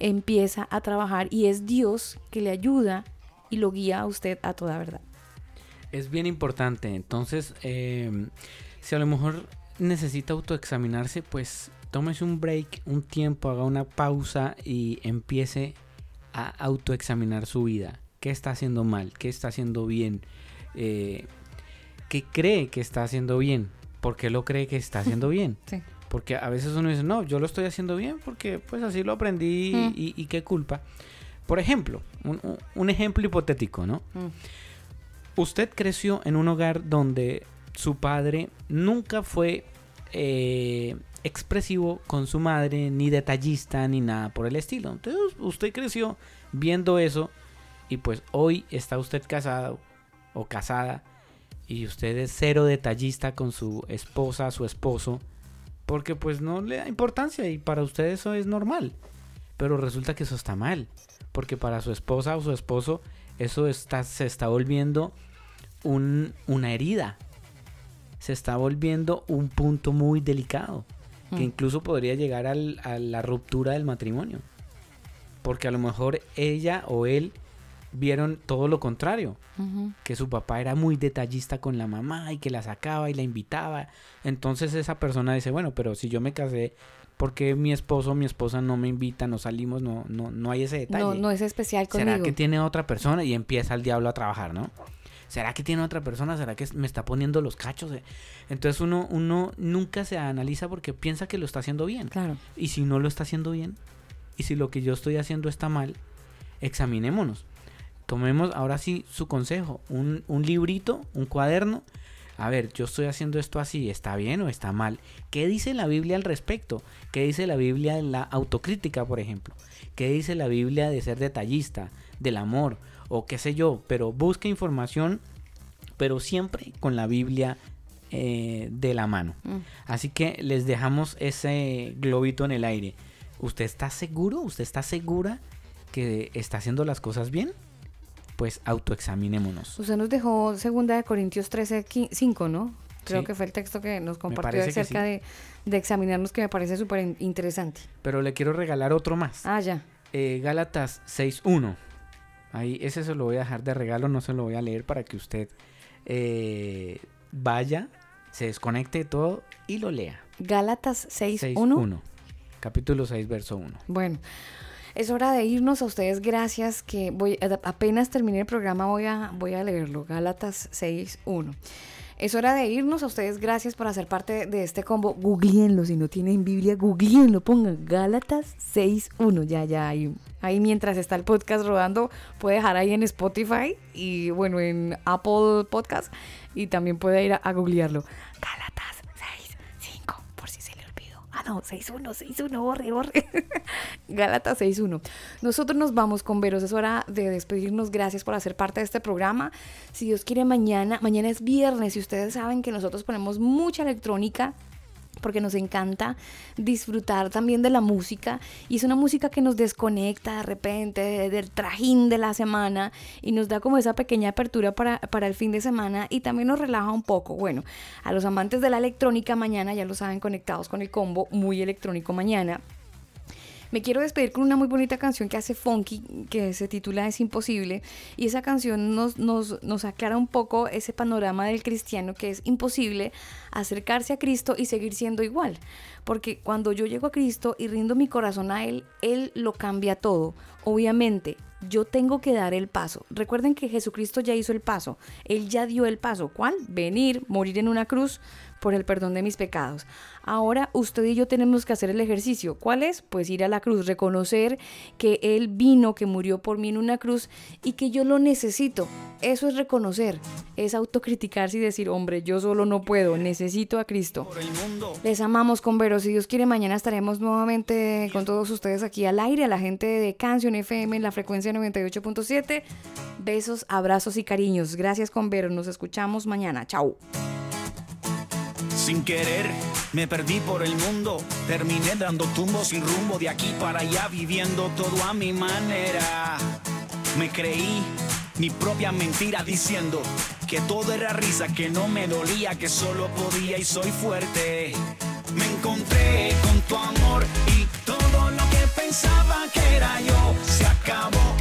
empieza a trabajar y es Dios que le ayuda y lo guía a usted a toda verdad. Es bien importante. Entonces, eh, si a lo mejor necesita autoexaminarse, pues tómese un break, un tiempo, haga una pausa y empiece a autoexaminar su vida. ¿Qué está haciendo mal? ¿Qué está haciendo bien? Eh, ¿Qué cree que está haciendo bien? ¿Por qué lo cree que está haciendo [laughs] bien? Sí. Porque a veces uno dice, no, yo lo estoy haciendo bien porque pues así lo aprendí Mm. y, y qué culpa. Por ejemplo, un, ejemplo hipotético, ¿no? Usted creció en un hogar donde su padre nunca fue eh, expresivo con su madre, ni detallista, ni nada por el estilo. Entonces usted creció viendo eso y pues hoy está usted casado o casada y usted es cero detallista con su esposa, su esposo, porque pues no le da importancia y para usted eso es normal. Pero resulta que eso está mal, porque para su esposa o su esposo eso está, se está volviendo un- una herida. Se está volviendo un punto muy delicado, que Mm. incluso podría llegar al- a la ruptura del matrimonio. Porque a lo mejor ella o él vieron todo lo contrario que su papá era muy detallista con la mamá y que la sacaba y la invitaba. Entonces esa persona dice, bueno, pero si yo me casé, ¿por qué mi esposo o mi esposa no me invita, no salimos, no, no, no hay ese detalle? No, no es especial conmigo. ¿Será que tiene otra persona? Y empieza el diablo a trabajar, ¿no? ¿Será que tiene otra persona? ¿Será que me está poniendo los cachos? eh? Entonces uno, uno nunca se analiza porque piensa que lo está haciendo bien. Claro. Y si no lo está haciendo bien, y si lo que yo estoy haciendo está mal, examinémonos. Tomemos ahora sí su consejo, un, un librito, un cuaderno, a ver, yo estoy haciendo esto así, ¿está bien o está mal? ¿Qué dice la Biblia al respecto? ¿Qué dice la Biblia en la autocrítica, por ejemplo? ¿Qué dice la Biblia de ser detallista, del amor o qué sé yo? Pero busca información, pero siempre con la Biblia eh, de la mano. Mm. Así que les dejamos ese globito en el aire. ¿Usted está seguro? ¿Usted está segura que está haciendo las cosas bien? Pues autoexaminémonos. Usted nos dejó segunda de Corintios 13, 5, ¿no? Creo Sí. que fue el texto que nos compartió acerca sí. de, de examinarnos que me parece súper in- interesante. Pero le quiero regalar otro más. Ah, ya. Eh, Gálatas 6.1. Ahí ese se lo voy a dejar de regalo, no se lo voy a leer para que usted eh, vaya, se desconecte de todo y lo lea. Gálatas 6, 6.1. 1. Capítulo 6, verso 1. Bueno, es hora de irnos a ustedes. Gracias que voy apenas terminé el programa voy a voy a leerlo. Gálatas 6:1. Es hora de irnos a ustedes. Gracias por hacer parte de este combo. Googleenlo si no tienen Biblia, googleenlo, pongan Gálatas 6:1. Ya ya ahí ahí mientras está el podcast rodando puede dejar ahí en Spotify y bueno, en Apple Podcast y también puede ir a, a googlearlo. Gálatas Ah, no, 6-1, 6-1, borre, borre. [laughs] Gálatas 6-1. Nosotros nos vamos con Veros. Es hora de despedirnos. Gracias por hacer parte de este programa. Si Dios quiere, mañana, mañana es viernes y ustedes saben que nosotros ponemos mucha electrónica porque nos encanta disfrutar también de la música y es una música que nos desconecta de repente de- del trajín de la semana y nos da como esa pequeña apertura para, para el fin de semana y también nos relaja un poco. Bueno, a los amantes de la electrónica mañana ya lo saben conectados con el combo muy electrónico mañana. Me quiero despedir con una muy bonita canción que hace Funky, que se titula Es Imposible. Y esa canción nos, nos, nos aclara un poco ese panorama del cristiano que es imposible acercarse a Cristo y seguir siendo igual. Porque cuando yo llego a Cristo y rindo mi corazón a Él, Él lo cambia todo. Obviamente, yo tengo que dar el paso. Recuerden que Jesucristo ya hizo el paso. Él ya dio el paso. ¿Cuál? Venir, morir en una cruz por el perdón de mis pecados. Ahora usted y yo tenemos que hacer el ejercicio. ¿Cuál es? Pues ir a la cruz, reconocer que Él vino, que murió por mí en una cruz y que yo lo necesito. Eso es reconocer, es autocriticarse y decir, hombre, yo solo no puedo, necesito a Cristo. Les amamos con Vero. Si Dios quiere, mañana estaremos nuevamente con todos ustedes aquí al aire, a la gente de Canción FM en la frecuencia 98.7. Besos, abrazos y cariños. Gracias con Vero. Nos escuchamos mañana. Chao. Sin querer, me perdí por el mundo. Terminé dando tumbos sin rumbo de aquí para allá, viviendo todo a mi manera. Me creí mi propia mentira diciendo que todo era risa, que no me dolía, que solo podía y soy fuerte. Me encontré con tu amor y todo lo que pensaba que era yo se acabó.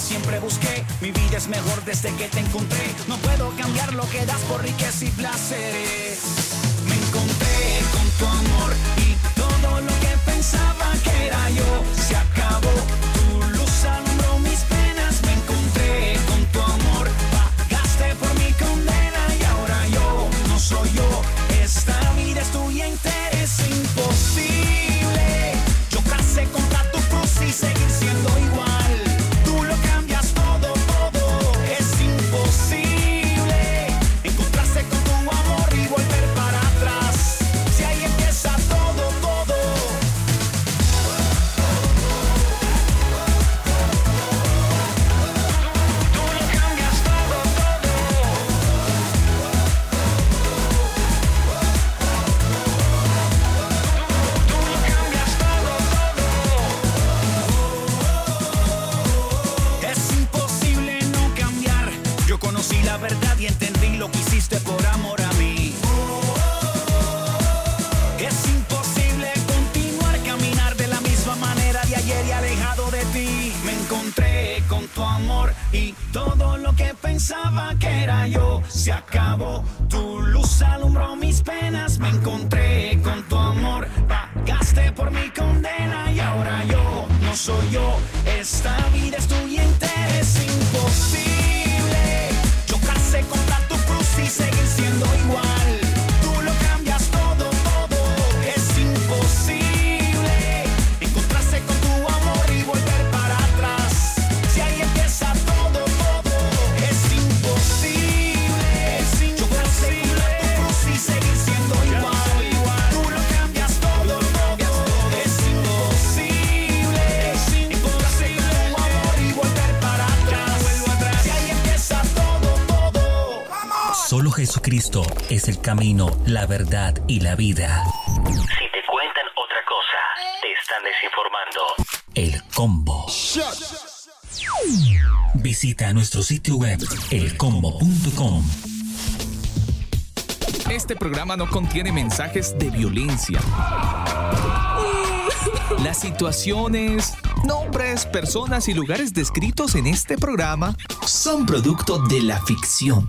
Siempre busqué. Mi vida es mejor desde que te encontré. No puedo cambiar lo que das por riqueza y placeres. Es el camino, la verdad y la vida. Si te cuentan otra cosa, te están desinformando. El combo. Visita nuestro sitio web elcombo.com. Este programa no contiene mensajes de violencia. [laughs] Las situaciones, nombres, personas y lugares descritos en este programa son producto de la ficción.